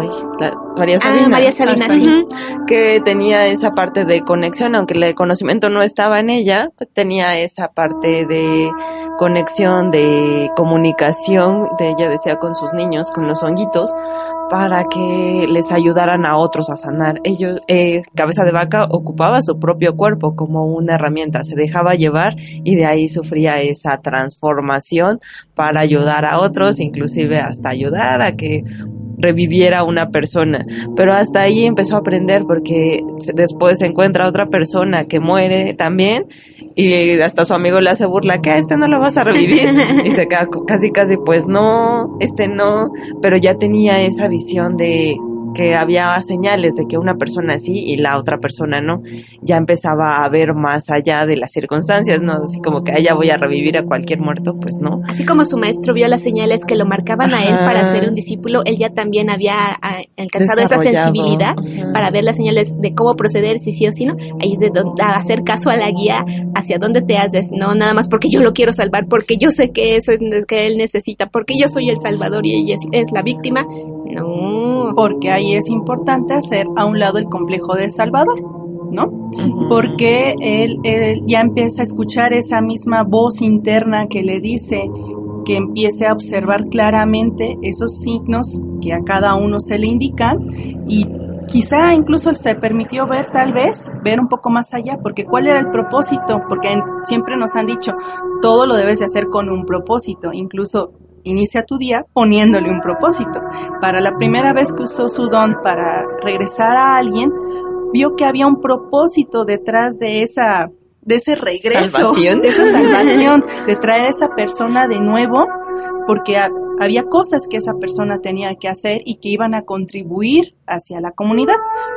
Ay, la- María Sabina. Ah, María Sabina, sí. Que tenía esa parte de conexión, aunque el conocimiento no estaba en ella, tenía esa parte de conexión, de comunicación, de ella decía con sus niños, con los honguitos, para que les ayudaran a otros a sanar. Ellos, eh, cabeza de vaca ocupaba su propio cuerpo como una herramienta, se dejaba llevar y de ahí sufría esa transformación para ayudar a otros, inclusive hasta ayudar a que reviviera una persona. Pero hasta ahí empezó a aprender porque después se encuentra otra persona que muere también y hasta su amigo le hace burla que a este no lo vas a revivir y se queda casi casi pues no, este no, pero ya tenía esa visión de que había señales de que una persona sí y la otra persona no. Ya empezaba a ver más allá de las circunstancias, ¿no? Así como que "Ah, ya voy a revivir a cualquier muerto, pues no. Así como su maestro vio las señales que lo marcaban a él para ser un discípulo, él ya también había ah, alcanzado esa sensibilidad Ajá. para ver las señales de cómo proceder, si sí o si no. Ahí es de donde hacer caso a la guía hacia dónde te haces, no nada más porque yo lo quiero salvar, porque yo sé que eso es lo que él necesita, porque yo soy el salvador y ella es, es la víctima. No. Porque ahí es importante hacer a un lado el complejo de Salvador, ¿no? Porque él, él ya empieza a escuchar esa misma voz interna que le dice que empiece a observar claramente esos signos que a cada uno se le indican y quizá incluso se permitió ver tal vez, ver un poco más allá, porque cuál era el propósito, porque en- siempre nos han dicho, todo lo debes de hacer con un propósito, incluso inicia tu día poniéndole un propósito. Para la primera vez que usó su don para regresar a alguien, vio que había un propósito detrás de esa de ese regreso, Salvación. de esa salvación, de traer a esa persona de nuevo, porque ha- había cosas que esa persona tenía que hacer y que iban a contribuir hacia la comunidad.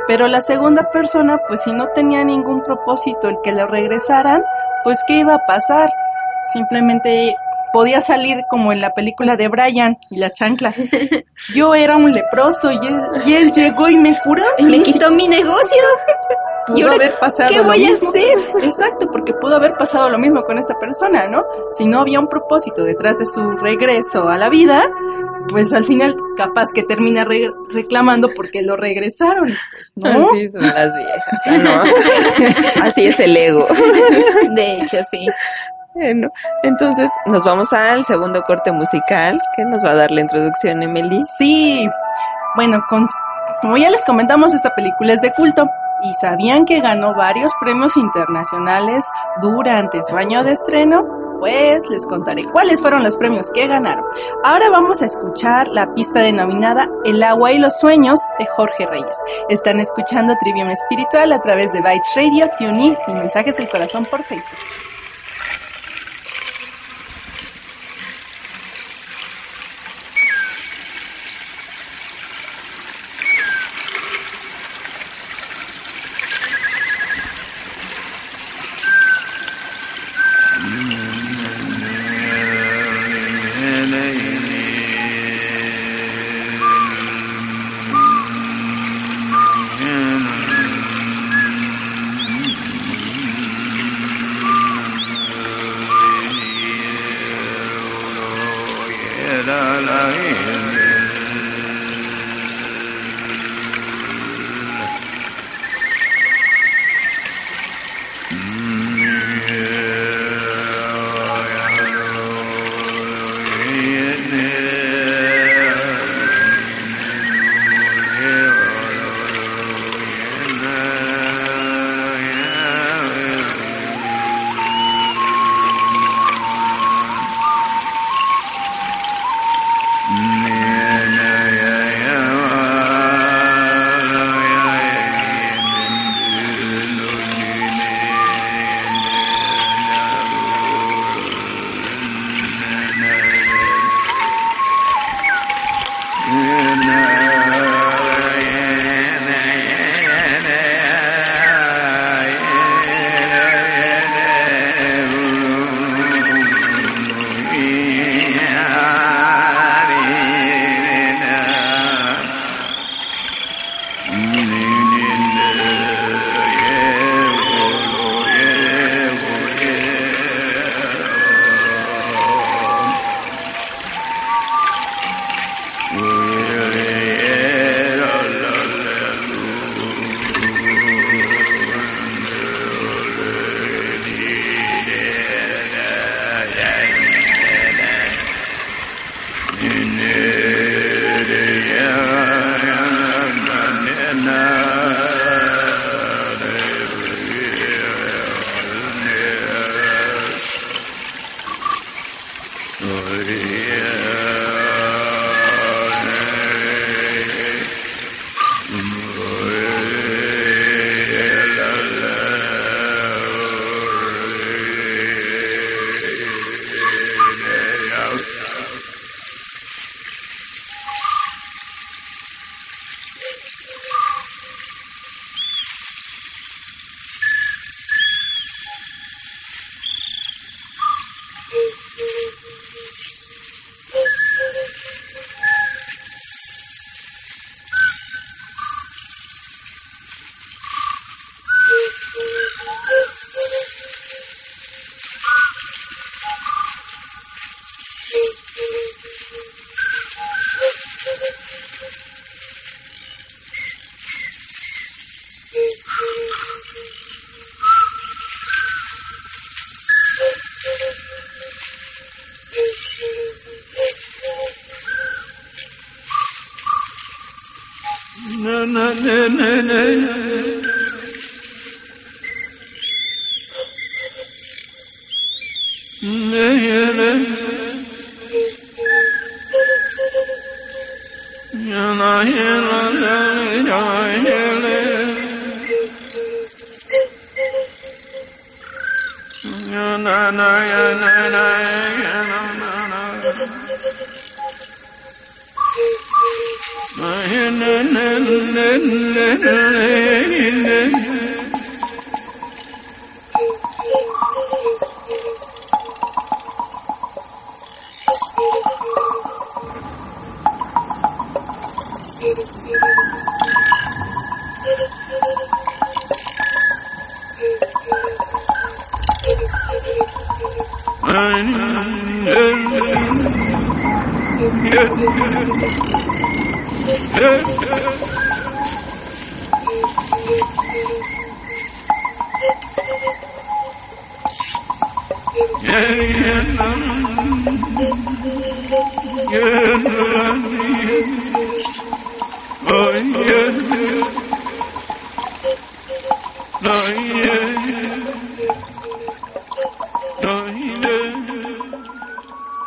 Pero la segunda persona, pues si no tenía ningún propósito el que lo regresaran, pues ¿qué iba a pasar? Simplemente podía salir como en la película de Brian y la chancla. Yo era un leproso y él, y él llegó y me curó. Y me quitó mi negocio. pudo ¿Y ahora haber pasado qué lo voy a mismo. hacer? Exacto, porque pudo haber pasado lo mismo con esta persona, ¿no? Si no había un propósito detrás de su regreso a la vida, pues al final capaz que termina re- reclamando porque lo regresaron. Pues no. Así son las viejas. Ah, no. Así es el ego. De hecho, sí. Bueno, entonces nos vamos al segundo corte musical que nos va a dar la introducción Emily. Sí, bueno, como ya les comentamos, esta película es de culto. ¿Y sabían que ganó varios premios internacionales durante su año de estreno? pues les contaré cuáles fueron los premios que ganaron. Ahora vamos a escuchar la pista denominada El agua y los sueños de Jorge Reyes. Están escuchando Trivium Espiritual a través de Bytes Radio, TuneIn y Mensajes del Corazón por Facebook.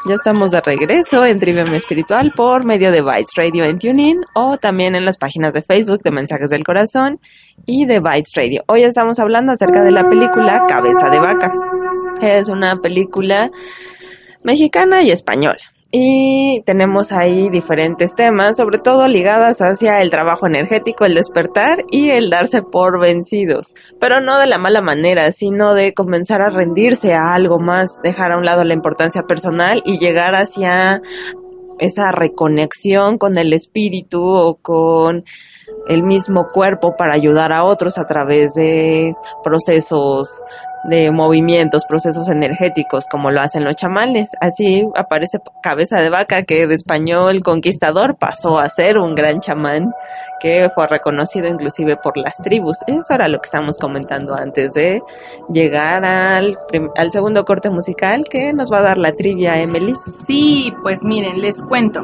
Ya estamos de regreso en Trivium Espiritual por medio de Bytes Radio en TuneIn o también en las páginas de Facebook de Mensajes del Corazón y de Bytes Radio. Hoy estamos hablando acerca de la película Cabeza de Vaca. Es una película mexicana y española. Y tenemos ahí diferentes temas, sobre todo ligadas hacia el trabajo energético, el despertar y el darse por vencidos. Pero no de la mala manera, sino de comenzar a rendirse a algo más, dejar a un lado la importancia personal y llegar hacia esa reconexión con el espíritu o con el mismo cuerpo para ayudar a otros a través de procesos de movimientos, procesos energéticos, como lo hacen los chamanes. Así aparece Cabeza de Vaca, que de español conquistador pasó a ser un gran chamán que fue reconocido inclusive por las tribus. Eso era lo que estamos comentando antes de llegar al, al segundo corte musical que nos va a dar la trivia, Emily. Sí, pues miren, les cuento.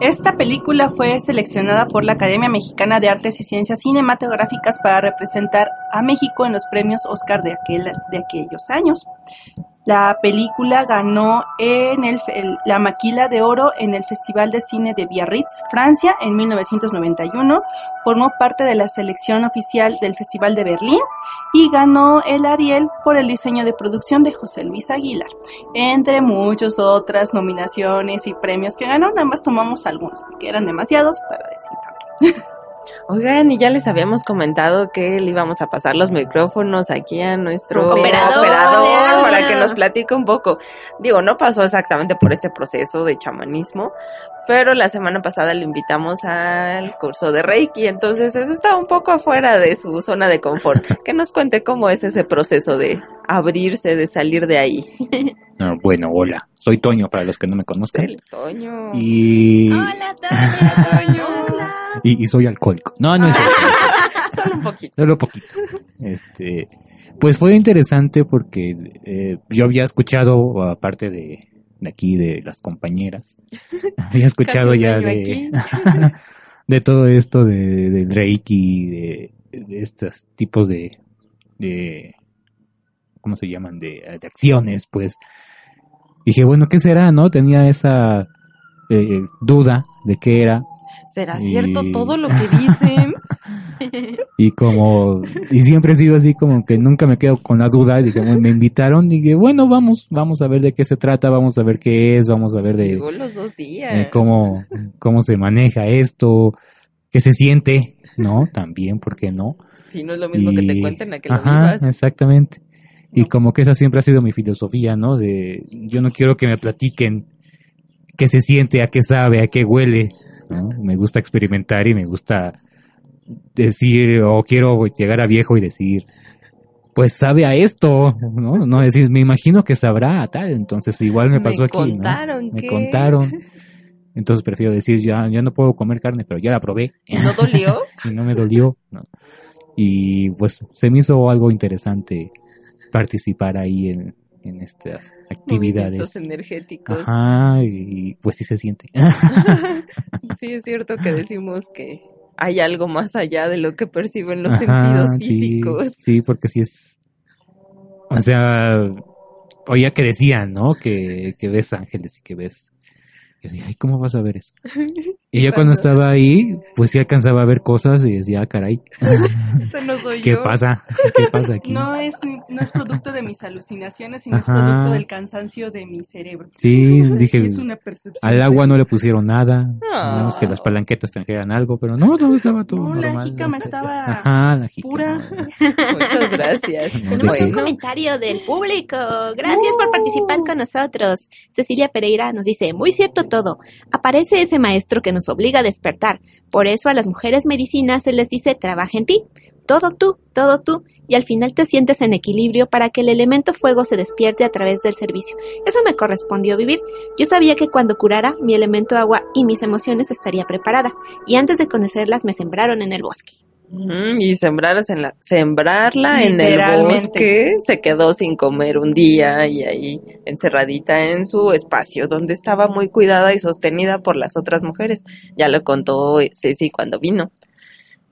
Esta película fue seleccionada por la Academia Mexicana de Artes y Ciencias Cinematográficas para representar a México en los premios Oscar de aquel de aquellos años. La película ganó en la Maquila de Oro en el Festival de Cine de Biarritz, Francia, en 1991. Formó parte de la selección oficial del Festival de Berlín y ganó el Ariel por el diseño de producción de José Luis Aguilar, entre muchas otras nominaciones y premios que ganó. Nada más tomamos algunos, porque eran demasiados para decir también. Oigan, y ya les habíamos comentado que le íbamos a pasar los micrófonos aquí a nuestro operador, para que nos platique un poco. Digo, no pasó exactamente por este proceso de chamanismo, pero la semana pasada le invitamos al curso de Reiki, entonces eso está un poco afuera de su zona de confort. Que nos cuente cómo es ese proceso de abrirse, de salir de ahí. Ah, bueno, hola, soy Toño para los que no me conozcan. El Toño. Y... Hola, Toño. Toño. Y, y soy alcohólico. No, no es Solo un poquito. Solo poquito. Este, pues fue interesante porque eh, yo había escuchado, aparte de, de aquí, de las compañeras, había escuchado un ya de, de todo esto de, de Drake y de, de estos tipos de, de, ¿cómo se llaman? De, de acciones, pues. Dije, bueno, ¿qué será, no? Tenía esa eh, duda de qué era. ¿Será Y- cierto todo lo que dicen? Y como, y siempre he sido así como que nunca me quedo con la duda. Dije, bueno, me invitaron, dije, bueno, vamos, vamos a ver de qué se trata, vamos a ver qué es, vamos a ver de Llegó los dos días. eh, cómo, cómo se maneja esto, qué se siente, ¿no? También, ¿por qué no? Si no es lo mismo que te cuenten a que lo Ajá, vivas. exactamente. Y No. como que esa siempre ha sido mi filosofía, ¿no? De, yo no quiero que me platiquen qué se siente, a qué sabe, a qué huele, ¿no? Me gusta experimentar y me gusta decir, o quiero llegar a viejo y decir, pues sabe a esto, ¿no? No decir, me imagino que sabrá a tal, entonces igual me pasó aquí, ¿no? contaron Me contaron. Entonces prefiero decir, ya, ya no puedo comer carne, pero ya la probé ¿Y no dolió? y no me dolió. ¿no? Y pues se me hizo algo interesante participar ahí en, en estas actividades. Movimientos energéticos. Ajá, y pues sí se siente. Sí, es cierto que decimos que hay algo más allá de lo que perciben los Ajá, sentidos sí, físicos. Sí, porque sí es. O sea, oía que decían, ¿no? Que, que ves ángeles y que ves. Yo decía, ay, ¿cómo vas a ver eso? Y ya cuando estaba ahí, pues sí alcanzaba a ver cosas y decía, ah, caray, Eso no soy ¿qué yo. pasa? ¿Qué pasa aquí? No es, ni- no es producto de mis alucinaciones, sino es producto del cansancio de mi cerebro. Sí, Sí, dije, es una percepción. al agua no le pusieron nada, Ah. a menos que las palanquetas trajeran algo, pero no, todo estaba todo No, la normal. jícama estaba Ajá, la jícama. pura. Muchas gracias. Tenemos Pues sí. un comentario del público. Gracias por participar con nosotros. Cecilia Pereira nos dice, muy cierto todo. Aparece ese maestro que nos obliga a despertar. Por eso a las mujeres medicinas se les dice, trabaja en ti. Todo tú, todo tú. Y al final te sientes en equilibrio para que el elemento fuego se despierte a través del servicio. Eso me correspondió vivir. Yo sabía que cuando curara, mi elemento agua y mis emociones estaría preparada. Y antes de conocerlas me sembraron en el bosque. Y en la, sembrarla en el bosque, se quedó sin comer un día y ahí encerradita en su espacio, donde estaba muy cuidada y sostenida por las otras mujeres. Ya lo contó Ceci cuando vino.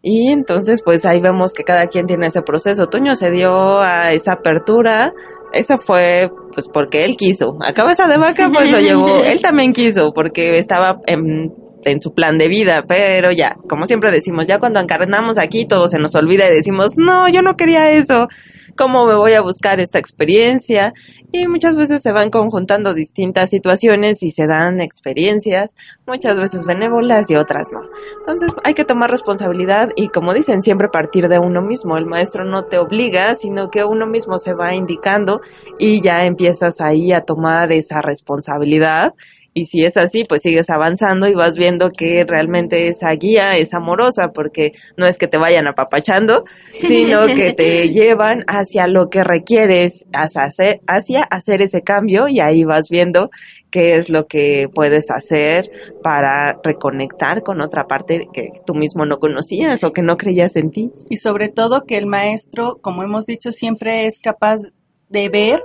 Y entonces, pues ahí vemos que cada quien tiene ese proceso. Toño se dio a esa apertura eso fue pues porque él quiso. A cabeza de vaca pues lo llevó, él también quiso porque estaba en, en su plan de vida, pero ya, como siempre decimos, ya cuando encarnamos aquí todo se nos olvida y decimos, no, yo no quería eso cómo me voy a buscar esta experiencia y muchas veces se van conjuntando distintas situaciones y se dan experiencias, muchas veces benévolas y otras no. Entonces hay que tomar responsabilidad y como dicen, siempre partir de uno mismo. El maestro no te obliga, sino que uno mismo se va indicando y ya empiezas ahí a tomar esa responsabilidad y si es así, pues sigues avanzando y vas viendo que realmente esa guía es amorosa, porque no es que te vayan apapachando, sino que te llevan hacia lo que requieres, hacia hacer, hacia hacer ese cambio y ahí vas viendo qué es lo que puedes hacer para reconectar con otra parte que tú mismo no conocías o que no creías en ti. Y sobre todo que el maestro, como hemos dicho, siempre es capaz de ver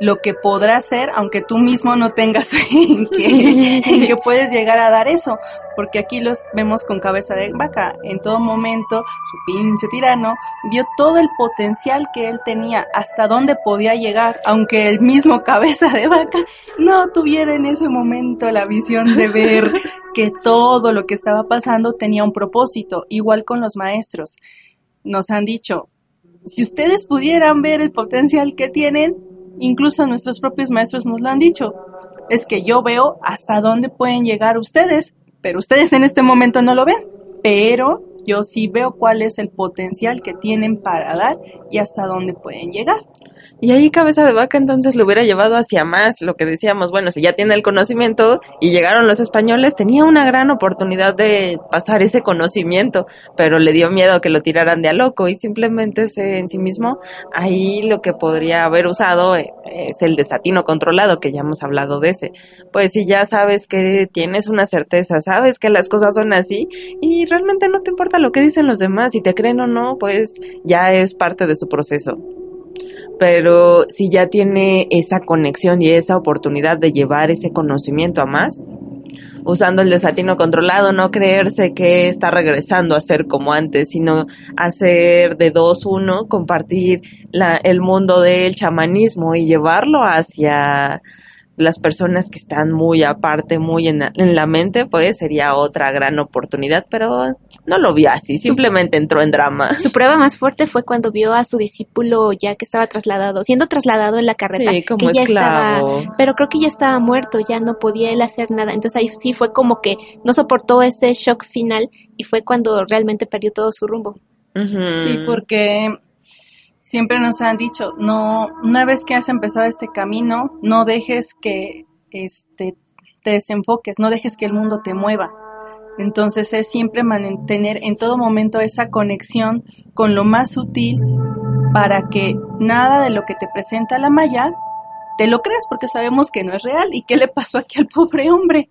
lo que podrá hacer, aunque tú mismo no tengas en que, en que puedes llegar a dar eso, porque aquí los vemos con cabeza de vaca. En todo momento, su pinche tirano vio todo el potencial que él tenía, hasta dónde podía llegar, aunque el mismo cabeza de vaca no tuviera en ese momento la visión de ver que todo lo que estaba pasando tenía un propósito, igual con los maestros. Nos han dicho, si ustedes pudieran ver el potencial que tienen, Incluso nuestros propios maestros nos lo han dicho. Es que yo veo hasta dónde pueden llegar ustedes, pero ustedes en este momento no lo ven. Pero yo sí veo cuál es el potencial que tienen para dar y hasta dónde pueden llegar. Y ahí cabeza de vaca entonces lo hubiera llevado hacia más, lo que decíamos, bueno, si ya tiene el conocimiento y llegaron los españoles, tenía una gran oportunidad de pasar ese conocimiento, pero le dio miedo que lo tiraran de a loco y simplemente se en sí mismo, ahí lo que podría haber usado eh, es el desatino controlado, que ya hemos hablado de ese. Pues si ya sabes que tienes una certeza, sabes que las cosas son así y realmente no te importa lo que dicen los demás, si te creen o no, pues ya es parte de su proceso. Pero si ya tiene esa conexión y esa oportunidad de llevar ese conocimiento a más, usando el desatino controlado, no creerse que está regresando a ser como antes, sino hacer de dos uno, compartir la, el mundo del chamanismo y llevarlo hacia las personas que están muy aparte, muy en, la mente, pues sería otra gran oportunidad, pero no lo vio así, simplemente entró en drama. Su prueba más fuerte fue cuando vio a su discípulo ya que estaba trasladado, siendo trasladado en la carreta, sí, como que ya estaba, pero creo que ya estaba muerto, ya no podía él hacer nada, entonces ahí sí fue como que no soportó ese shock final y fue cuando realmente perdió todo su rumbo. Sí, porque siempre nos han dicho, no, una vez que has empezado este camino, no dejes que este te desenfoques, no dejes que el mundo te mueva. Entonces es siempre mantener en todo momento esa conexión con lo más sutil para que nada de lo que te presenta la Maya te lo creas porque sabemos que no es real. ¿Y qué le pasó aquí al pobre hombre?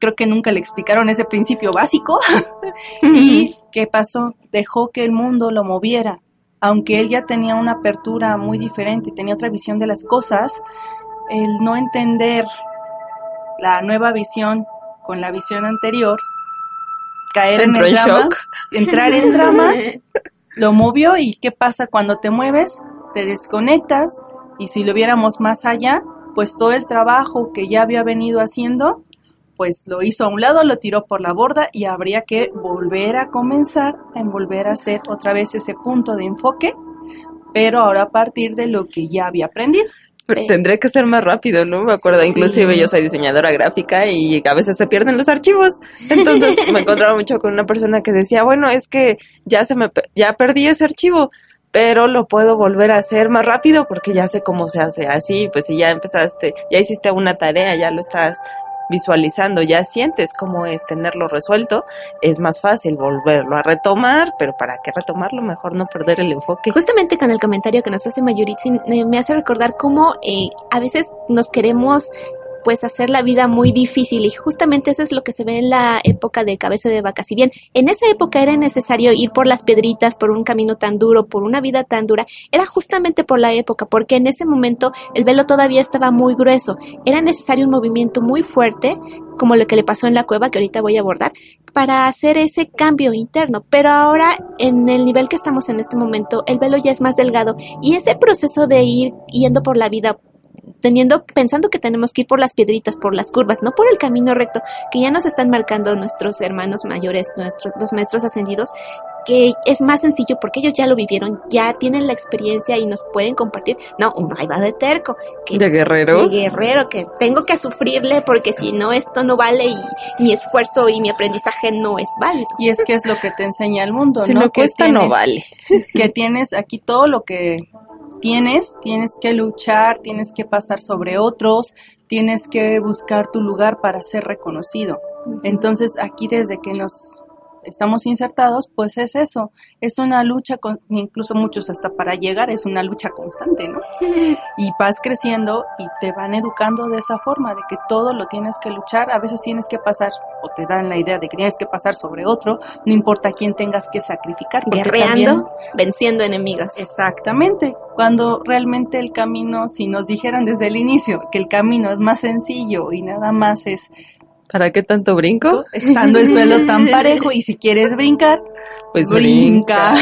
Creo que nunca le explicaron ese principio básico. ¿Y qué pasó? Dejó que el mundo lo moviera. Aunque él ya tenía una apertura muy diferente, tenía otra visión de las cosas, el no entender la nueva visión con la visión anterior, caer en el en drama, shock. entrar en drama, lo movió y ¿qué pasa cuando te mueves? Te desconectas y si lo viéramos más allá, pues todo el trabajo que ya había venido haciendo, pues lo hizo a un lado, lo tiró por la borda y habría que volver a comenzar en volver a hacer otra vez ese punto de enfoque, pero ahora a partir de lo que ya había aprendido. Pero tendré que ser más rápido, ¿no? Me acuerdo, Sí. inclusive yo soy diseñadora gráfica y a veces se pierden los archivos. Entonces me encontraba mucho con una persona que decía, bueno, es que ya se me, pe- ya perdí ese archivo, pero lo puedo volver a hacer más rápido porque ya sé cómo se hace así. Pues si ya empezaste, ya hiciste una tarea, ya lo estás visualizando, ya sientes cómo es tenerlo resuelto, es más fácil volverlo a retomar, pero ¿para qué retomarlo? Mejor no perder el enfoque. Justamente con el comentario que nos hace Mayuritsi, eh, me hace recordar cómo eh, a veces nos queremos pues hacer la vida muy difícil y justamente eso es lo que se ve en la época de cabeza de vaca. Si bien en esa época era necesario ir por las piedritas, por un camino tan duro, por una vida tan dura, era justamente por la época, porque en ese momento el velo todavía estaba muy grueso. Era necesario un movimiento muy fuerte, como lo que le pasó en la cueva, que ahorita voy a abordar, para hacer ese cambio interno. Pero ahora, en el nivel que estamos en este momento, el velo ya es más delgado y ese proceso de ir yendo por la vida teniendo, pensando que tenemos que ir por las piedritas, por las curvas, no por el camino recto, que ya nos están marcando nuestros hermanos mayores, nuestros, los maestros ascendidos, que es más sencillo porque ellos ya lo vivieron, ya tienen la experiencia y nos pueden compartir. No, uno ahí va de terco. Que, de guerrero. De guerrero, que tengo que sufrirle porque si no, esto no vale y mi esfuerzo y mi aprendizaje no es válido. Y es que es lo que te enseña el mundo, si ¿no? no cuesta, no vale. Que tienes aquí todo lo que tienes, tienes que luchar, tienes que pasar sobre otros, tienes que buscar tu lugar para ser reconocido. Entonces aquí desde que nos estamos insertados, pues es eso, es una lucha, con, incluso muchos hasta para llegar, es una lucha constante, ¿no? Y vas creciendo y te van educando de esa forma, de que todo lo tienes que luchar, a veces tienes que pasar, o te dan la idea de que tienes que pasar sobre otro, no importa quién tengas que sacrificar. Guerreando, venciendo enemigos. Exactamente, cuando realmente el camino, si nos dijeran desde el inicio que el camino es más sencillo y nada más es ¿Para qué tanto brinco? Estando el suelo tan parejo y si quieres brincar, pues brinca.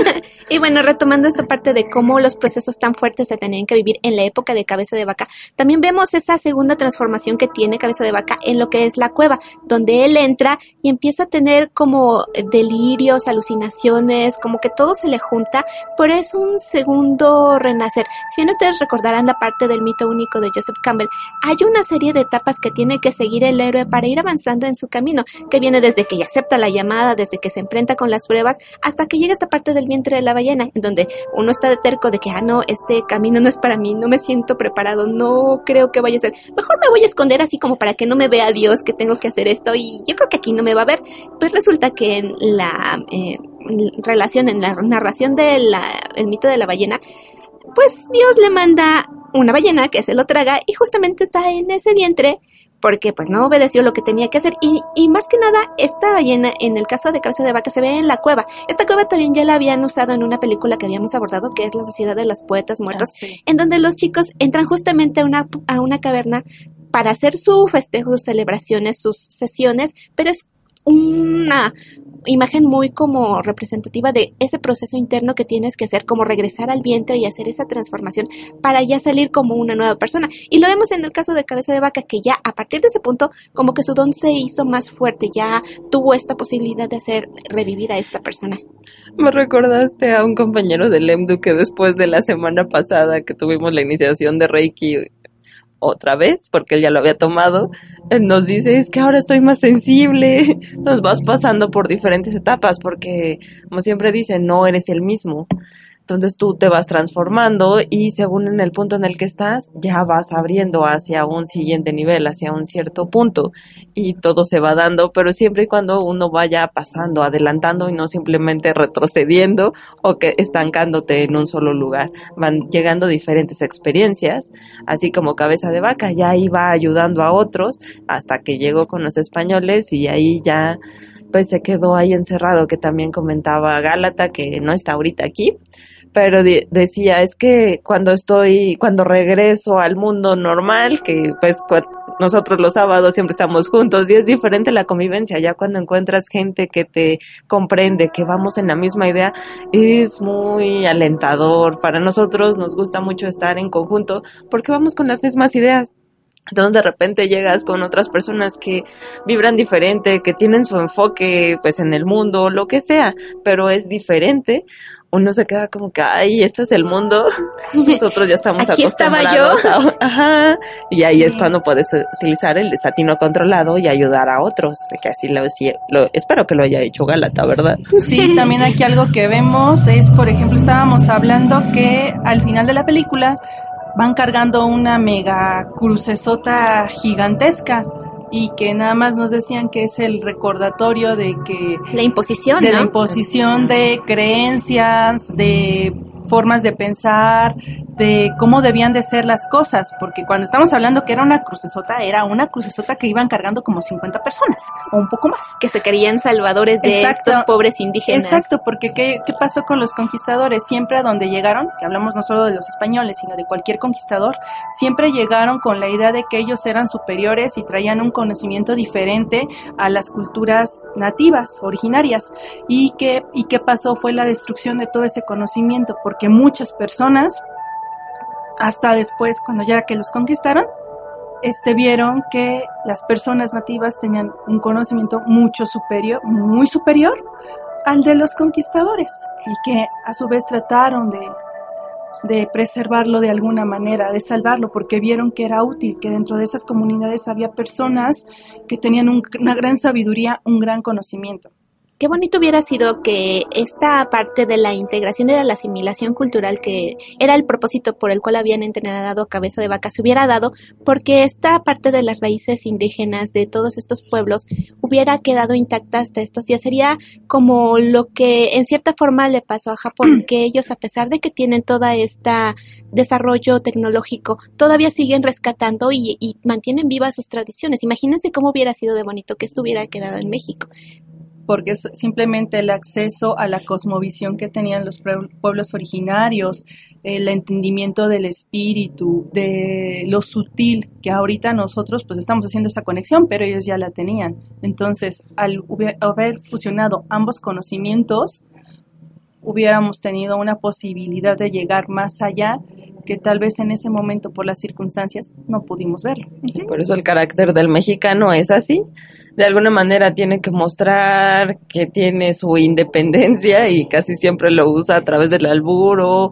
y bueno, retomando esta parte de cómo los procesos tan fuertes se tenían que vivir en la época de cabeza de vaca, también vemos esa segunda transformación que tiene cabeza de vaca en lo que es la cueva, donde él entra y empieza a tener como delirios, alucinaciones, como que todo se le junta, pero es un segundo renacer. Si bien ustedes recordarán la parte del mito único de Joseph Campbell, hay una serie de etapas que tiene que seguir el héroe para ir avanzando en su camino, que viene desde que ya acepta la llamada, desde que se enfrenta con las pruebas, hasta que llega esta parte del vientre de la ballena, en donde uno está de terco de que, ah, no, este camino no es para mí, no me siento preparado, no creo que vaya a ser, mejor me voy a esconder así como para que no me vea Dios que tengo que hacer esto y yo creo que aquí no me va a ver. Pues resulta que en la eh, relación, en la narración del mito de la ballena, pues Dios le manda una ballena que se lo traga y justamente está en ese vientre porque pues no obedeció lo que tenía que hacer y, y, más que nada esta ballena en el caso de cabeza de vaca se ve en la cueva esta cueva también ya la habían usado en una película que habíamos abordado que es la sociedad de los poetas muertos Ah, sí. en donde los chicos entran justamente a una, a una caverna para hacer su festejo, sus celebraciones, sus sesiones, pero es una imagen muy como representativa de ese proceso interno que tienes que hacer, como regresar al vientre y hacer esa transformación para ya salir como una nueva persona. Y lo vemos en el caso de Cabeza de Vaca, que ya a partir de ese punto, como que su don se hizo más fuerte, ya tuvo esta posibilidad de hacer revivir a esta persona. Me recordaste a un compañero del EMDU que después de la semana pasada que tuvimos la iniciación de Reiki otra vez, porque él ya lo había tomado, nos dice, es que ahora estoy más sensible, nos vas pasando por diferentes etapas, porque como siempre dicen, no eres el mismo. Entonces tú te vas transformando y según en el punto en el que estás, ya vas abriendo hacia un siguiente nivel, hacia un cierto punto y todo se va dando, pero siempre y cuando uno vaya pasando, adelantando y no simplemente retrocediendo o que estancándote en un solo lugar. Van llegando diferentes experiencias, así como cabeza de vaca, ya iba ayudando a otros hasta que llegó con los españoles y ahí ya pues se quedó ahí encerrado, que también comentaba Gálata, que no está ahorita aquí, pero de- decía, es que cuando estoy, cuando regreso al mundo normal, que pues nosotros los sábados siempre estamos juntos y es diferente la convivencia, ya cuando encuentras gente que te comprende, que vamos en la misma idea, es muy alentador. Para nosotros nos gusta mucho estar en conjunto porque vamos con las mismas ideas. Entonces de repente llegas con otras personas que vibran diferente, que tienen su enfoque pues en el mundo, lo que sea, pero es diferente. Uno se queda como que, ay, esto es el mundo. Nosotros ya estamos Aquí estaba acostumbrados. a- ajá. Y ahí es cuando puedes utilizar el desatino controlado y ayudar a otros. Que así lo, lo- espero que lo haya hecho Gálata, ¿verdad? Sí, también aquí algo que vemos es, por ejemplo, estábamos hablando que al final de la película van cargando una mega crucesota gigantesca y que nada más nos decían que es el recordatorio de que La imposición, de ¿no? la imposición de creencias, de formas de pensar, de cómo debían de ser las cosas, porque cuando estamos hablando que era una crucesota, era una crucesota que iban cargando como 50 personas o un poco más. Que se querían salvadores de Exacto. estos pobres indígenas. Exacto, porque ¿qué, ¿qué pasó con los conquistadores? Siempre a donde llegaron, que hablamos no solo de los españoles, sino de cualquier conquistador, siempre llegaron con la idea de que ellos eran superiores y traían un conocimiento diferente a las culturas nativas, originarias. ¿Y qué, y qué pasó? Fue la destrucción de todo ese conocimiento, porque muchas personas, hasta después, cuando ya que los conquistaron, este, vieron que las personas nativas tenían un conocimiento mucho superior, muy superior al de los conquistadores y que a su vez trataron de, de preservarlo de alguna manera, de salvarlo, porque vieron que era útil, que dentro de esas comunidades había personas que tenían un- una gran sabiduría, un gran conocimiento. Qué bonito hubiera sido que esta parte de la integración y de la asimilación cultural, que era el propósito por el cual habían entrenado a Cabeza de Vaca, se hubiera dado porque esta parte de las raíces indígenas de todos estos pueblos hubiera quedado intacta hasta estos días. Sería como lo que en cierta forma le pasó a Japón, que ellos a pesar de que tienen toda esta desarrollo tecnológico, todavía siguen rescatando y, y mantienen vivas sus tradiciones. Imagínense cómo hubiera sido de bonito que esto hubiera quedado en México. Porque simplemente el acceso a la cosmovisión que tenían los pue- pueblos originarios, el entendimiento del espíritu, de lo sutil, que ahorita nosotros pues estamos haciendo esa conexión, pero ellos ya la tenían. Entonces, al haber fusionado ambos conocimientos, hubiéramos tenido una posibilidad de llegar más allá que tal vez en ese momento por las circunstancias no pudimos verlo. Por eso el carácter del mexicano es así. De alguna manera tiene que mostrar que tiene su independencia y casi siempre lo usa a través del albur o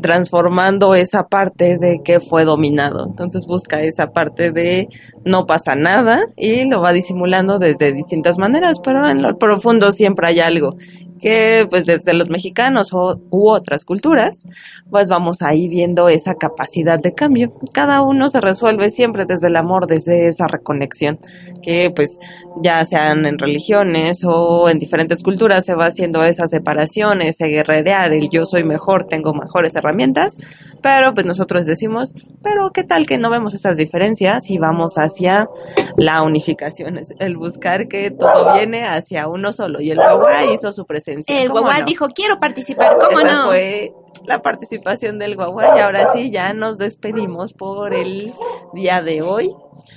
transformando esa parte de que fue dominado. Entonces busca esa parte de no pasa nada y lo va disimulando desde distintas maneras, pero en lo profundo siempre hay algo que pues desde los mexicanos o, u otras culturas, pues vamos ahí viendo esa capacidad de cambio. Cada uno se resuelve siempre desde el amor, desde esa reconexión, que pues ya sean en religiones o en diferentes culturas se va haciendo esa separación, ese guerrerear, el yo soy mejor, tengo mejores herramientas, pero pues nosotros decimos, pero qué tal que no vemos esas diferencias y vamos hacia la unificación, es el buscar que todo viene hacia uno solo y el guagua hizo su presencia. El ¿cómo guaguá no? dijo, quiero participar, ¿cómo Esa no? fue la participación del guagua y ahora sí ya nos despedimos por el día de hoy.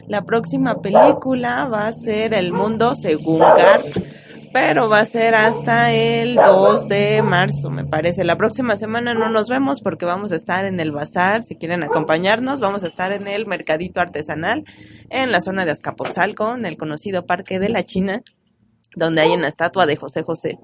La próxima película va a ser El Mundo según Garp, pero va a ser hasta el 2 de marzo, me parece. La próxima semana no nos vemos porque vamos a estar en el bazar, si quieren acompañarnos, vamos a estar en el mercadito artesanal en la zona de Azcapotzalco, en el conocido Parque de la China donde hay una estatua de José José.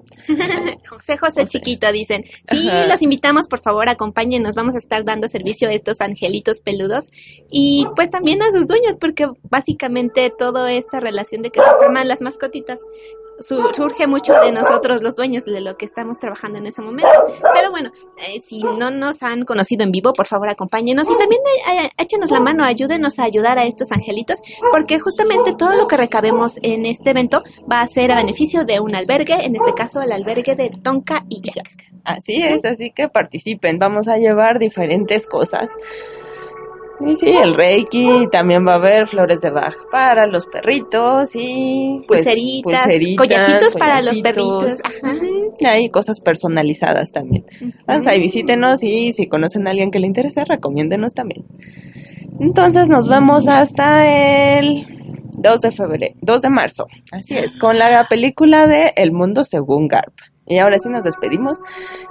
José José Chiquito dicen, sí, Ajá. los invitamos, por favor, acompáñenos, vamos a estar dando servicio a estos angelitos peludos y pues también a sus dueños, porque básicamente toda esta relación de que se forman las mascotitas su- surge mucho de nosotros los dueños, de lo que estamos trabajando en ese momento. Pero bueno, eh, si no nos han conocido en vivo, por favor, acompáñenos y también eh, eh, échenos la mano, ayúdenos a ayudar a estos angelitos, porque justamente todo lo que recabemos en este evento va a ser a beneficio de un albergue, en este caso el albergue de Tonka y Jack. Así es, así que participen. Vamos a llevar diferentes cosas. Y sí, el Reiki, también va a haber flores de Bach para los perritos y pues, Pulseritas, pulseritas, collacitos para los perritos. Ajá. Hay cosas personalizadas también. Vamos ahí, visítenos y si conocen a alguien que le interese, recomiéndenos también. Entonces nos vemos hasta el 2 de febrero, 2 de marzo. Así es, con la película de El Mundo Según Garp. Y ahora sí nos despedimos.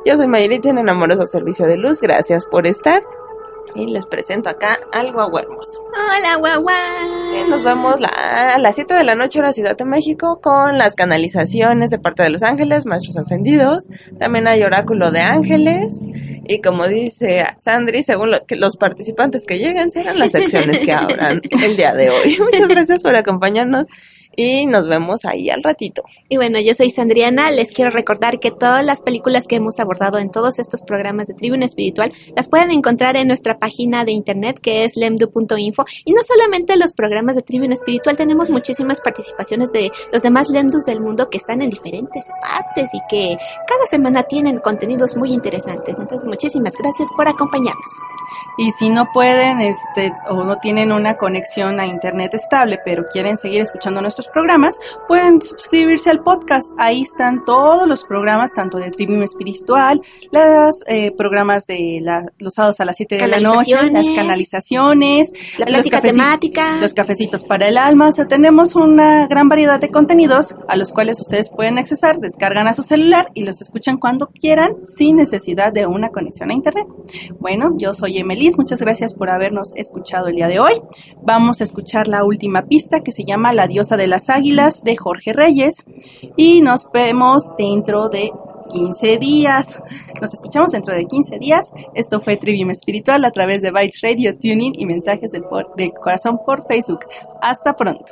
Yo soy Mayritzen en Amoroso Servicio de Luz. Gracias por estar. Y les presento acá algo hermoso. Hola, guagua. Eh, Nos vemos la- a las 7 de la noche hora Ciudad de México con las canalizaciones de parte de los ángeles, maestros ascendidos. También hay oráculo de ángeles. Y como dice Sandri, según lo que los participantes que lleguen serán las secciones que abran el día de hoy. Muchas gracias por acompañarnos Y nos vemos ahí al ratito. Y bueno, yo soy Sandriana. Les quiero recordar que todas las películas que hemos abordado en todos estos programas de Tribuna Espiritual las pueden encontrar en nuestra página de internet que es lemdu.info. Y no solamente los programas de Tribuna Espiritual, tenemos muchísimas participaciones de los demás lemdus del mundo que están en diferentes partes y que cada semana tienen contenidos muy interesantes. Entonces, muchísimas gracias por acompañarnos. Y si no pueden este, o no tienen una conexión a internet estable, pero quieren seguir escuchando nuestros programas, pueden suscribirse al podcast. Ahí están todos los programas, tanto de Trivium Espiritual, los eh, programas de los sábados a las 7 de la noche, las canalizaciones, la plática temática, los cafecitos para el alma. O sea, tenemos una gran variedad de contenidos a los cuales ustedes pueden accesar, descargan a su celular y los escuchan cuando quieran sin necesidad de una conexión a internet. Bueno, yo soy Emelis, muchas gracias por habernos escuchado el día de hoy. Vamos a escuchar la última pista que se llama La diosa de las águilas de Jorge Reyes y nos vemos dentro de 15 días. Nos escuchamos dentro de 15 días. Esto fue Trivium Espiritual a través de Bytes Radio, Tuning y mensajes del corazón por Facebook. Hasta pronto.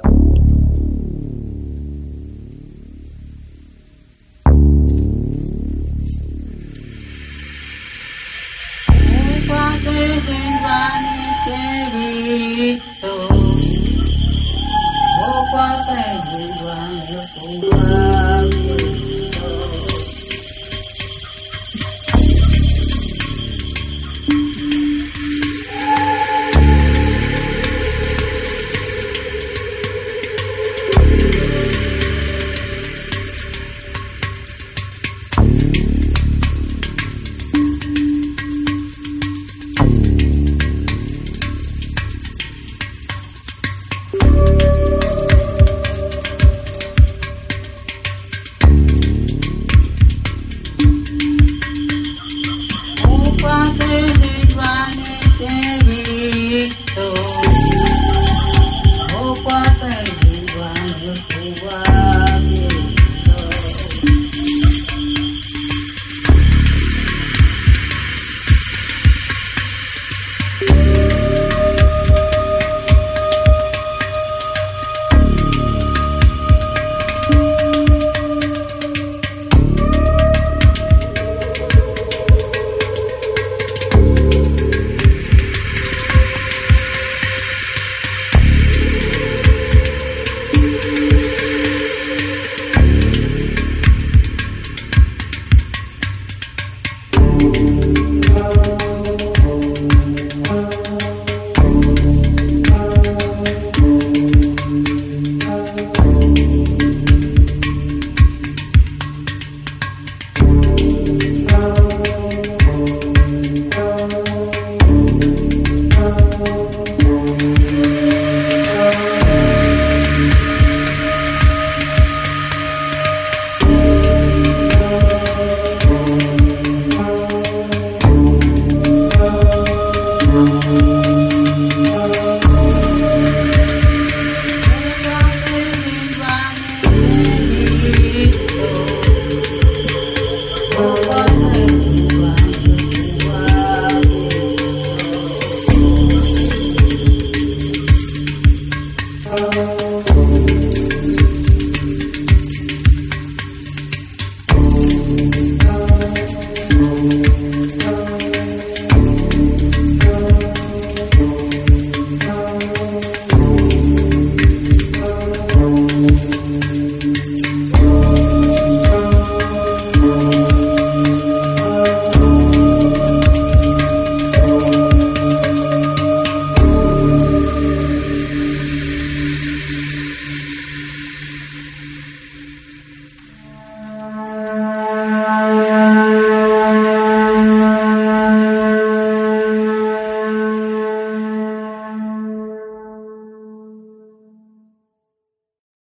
我挂在无关的风格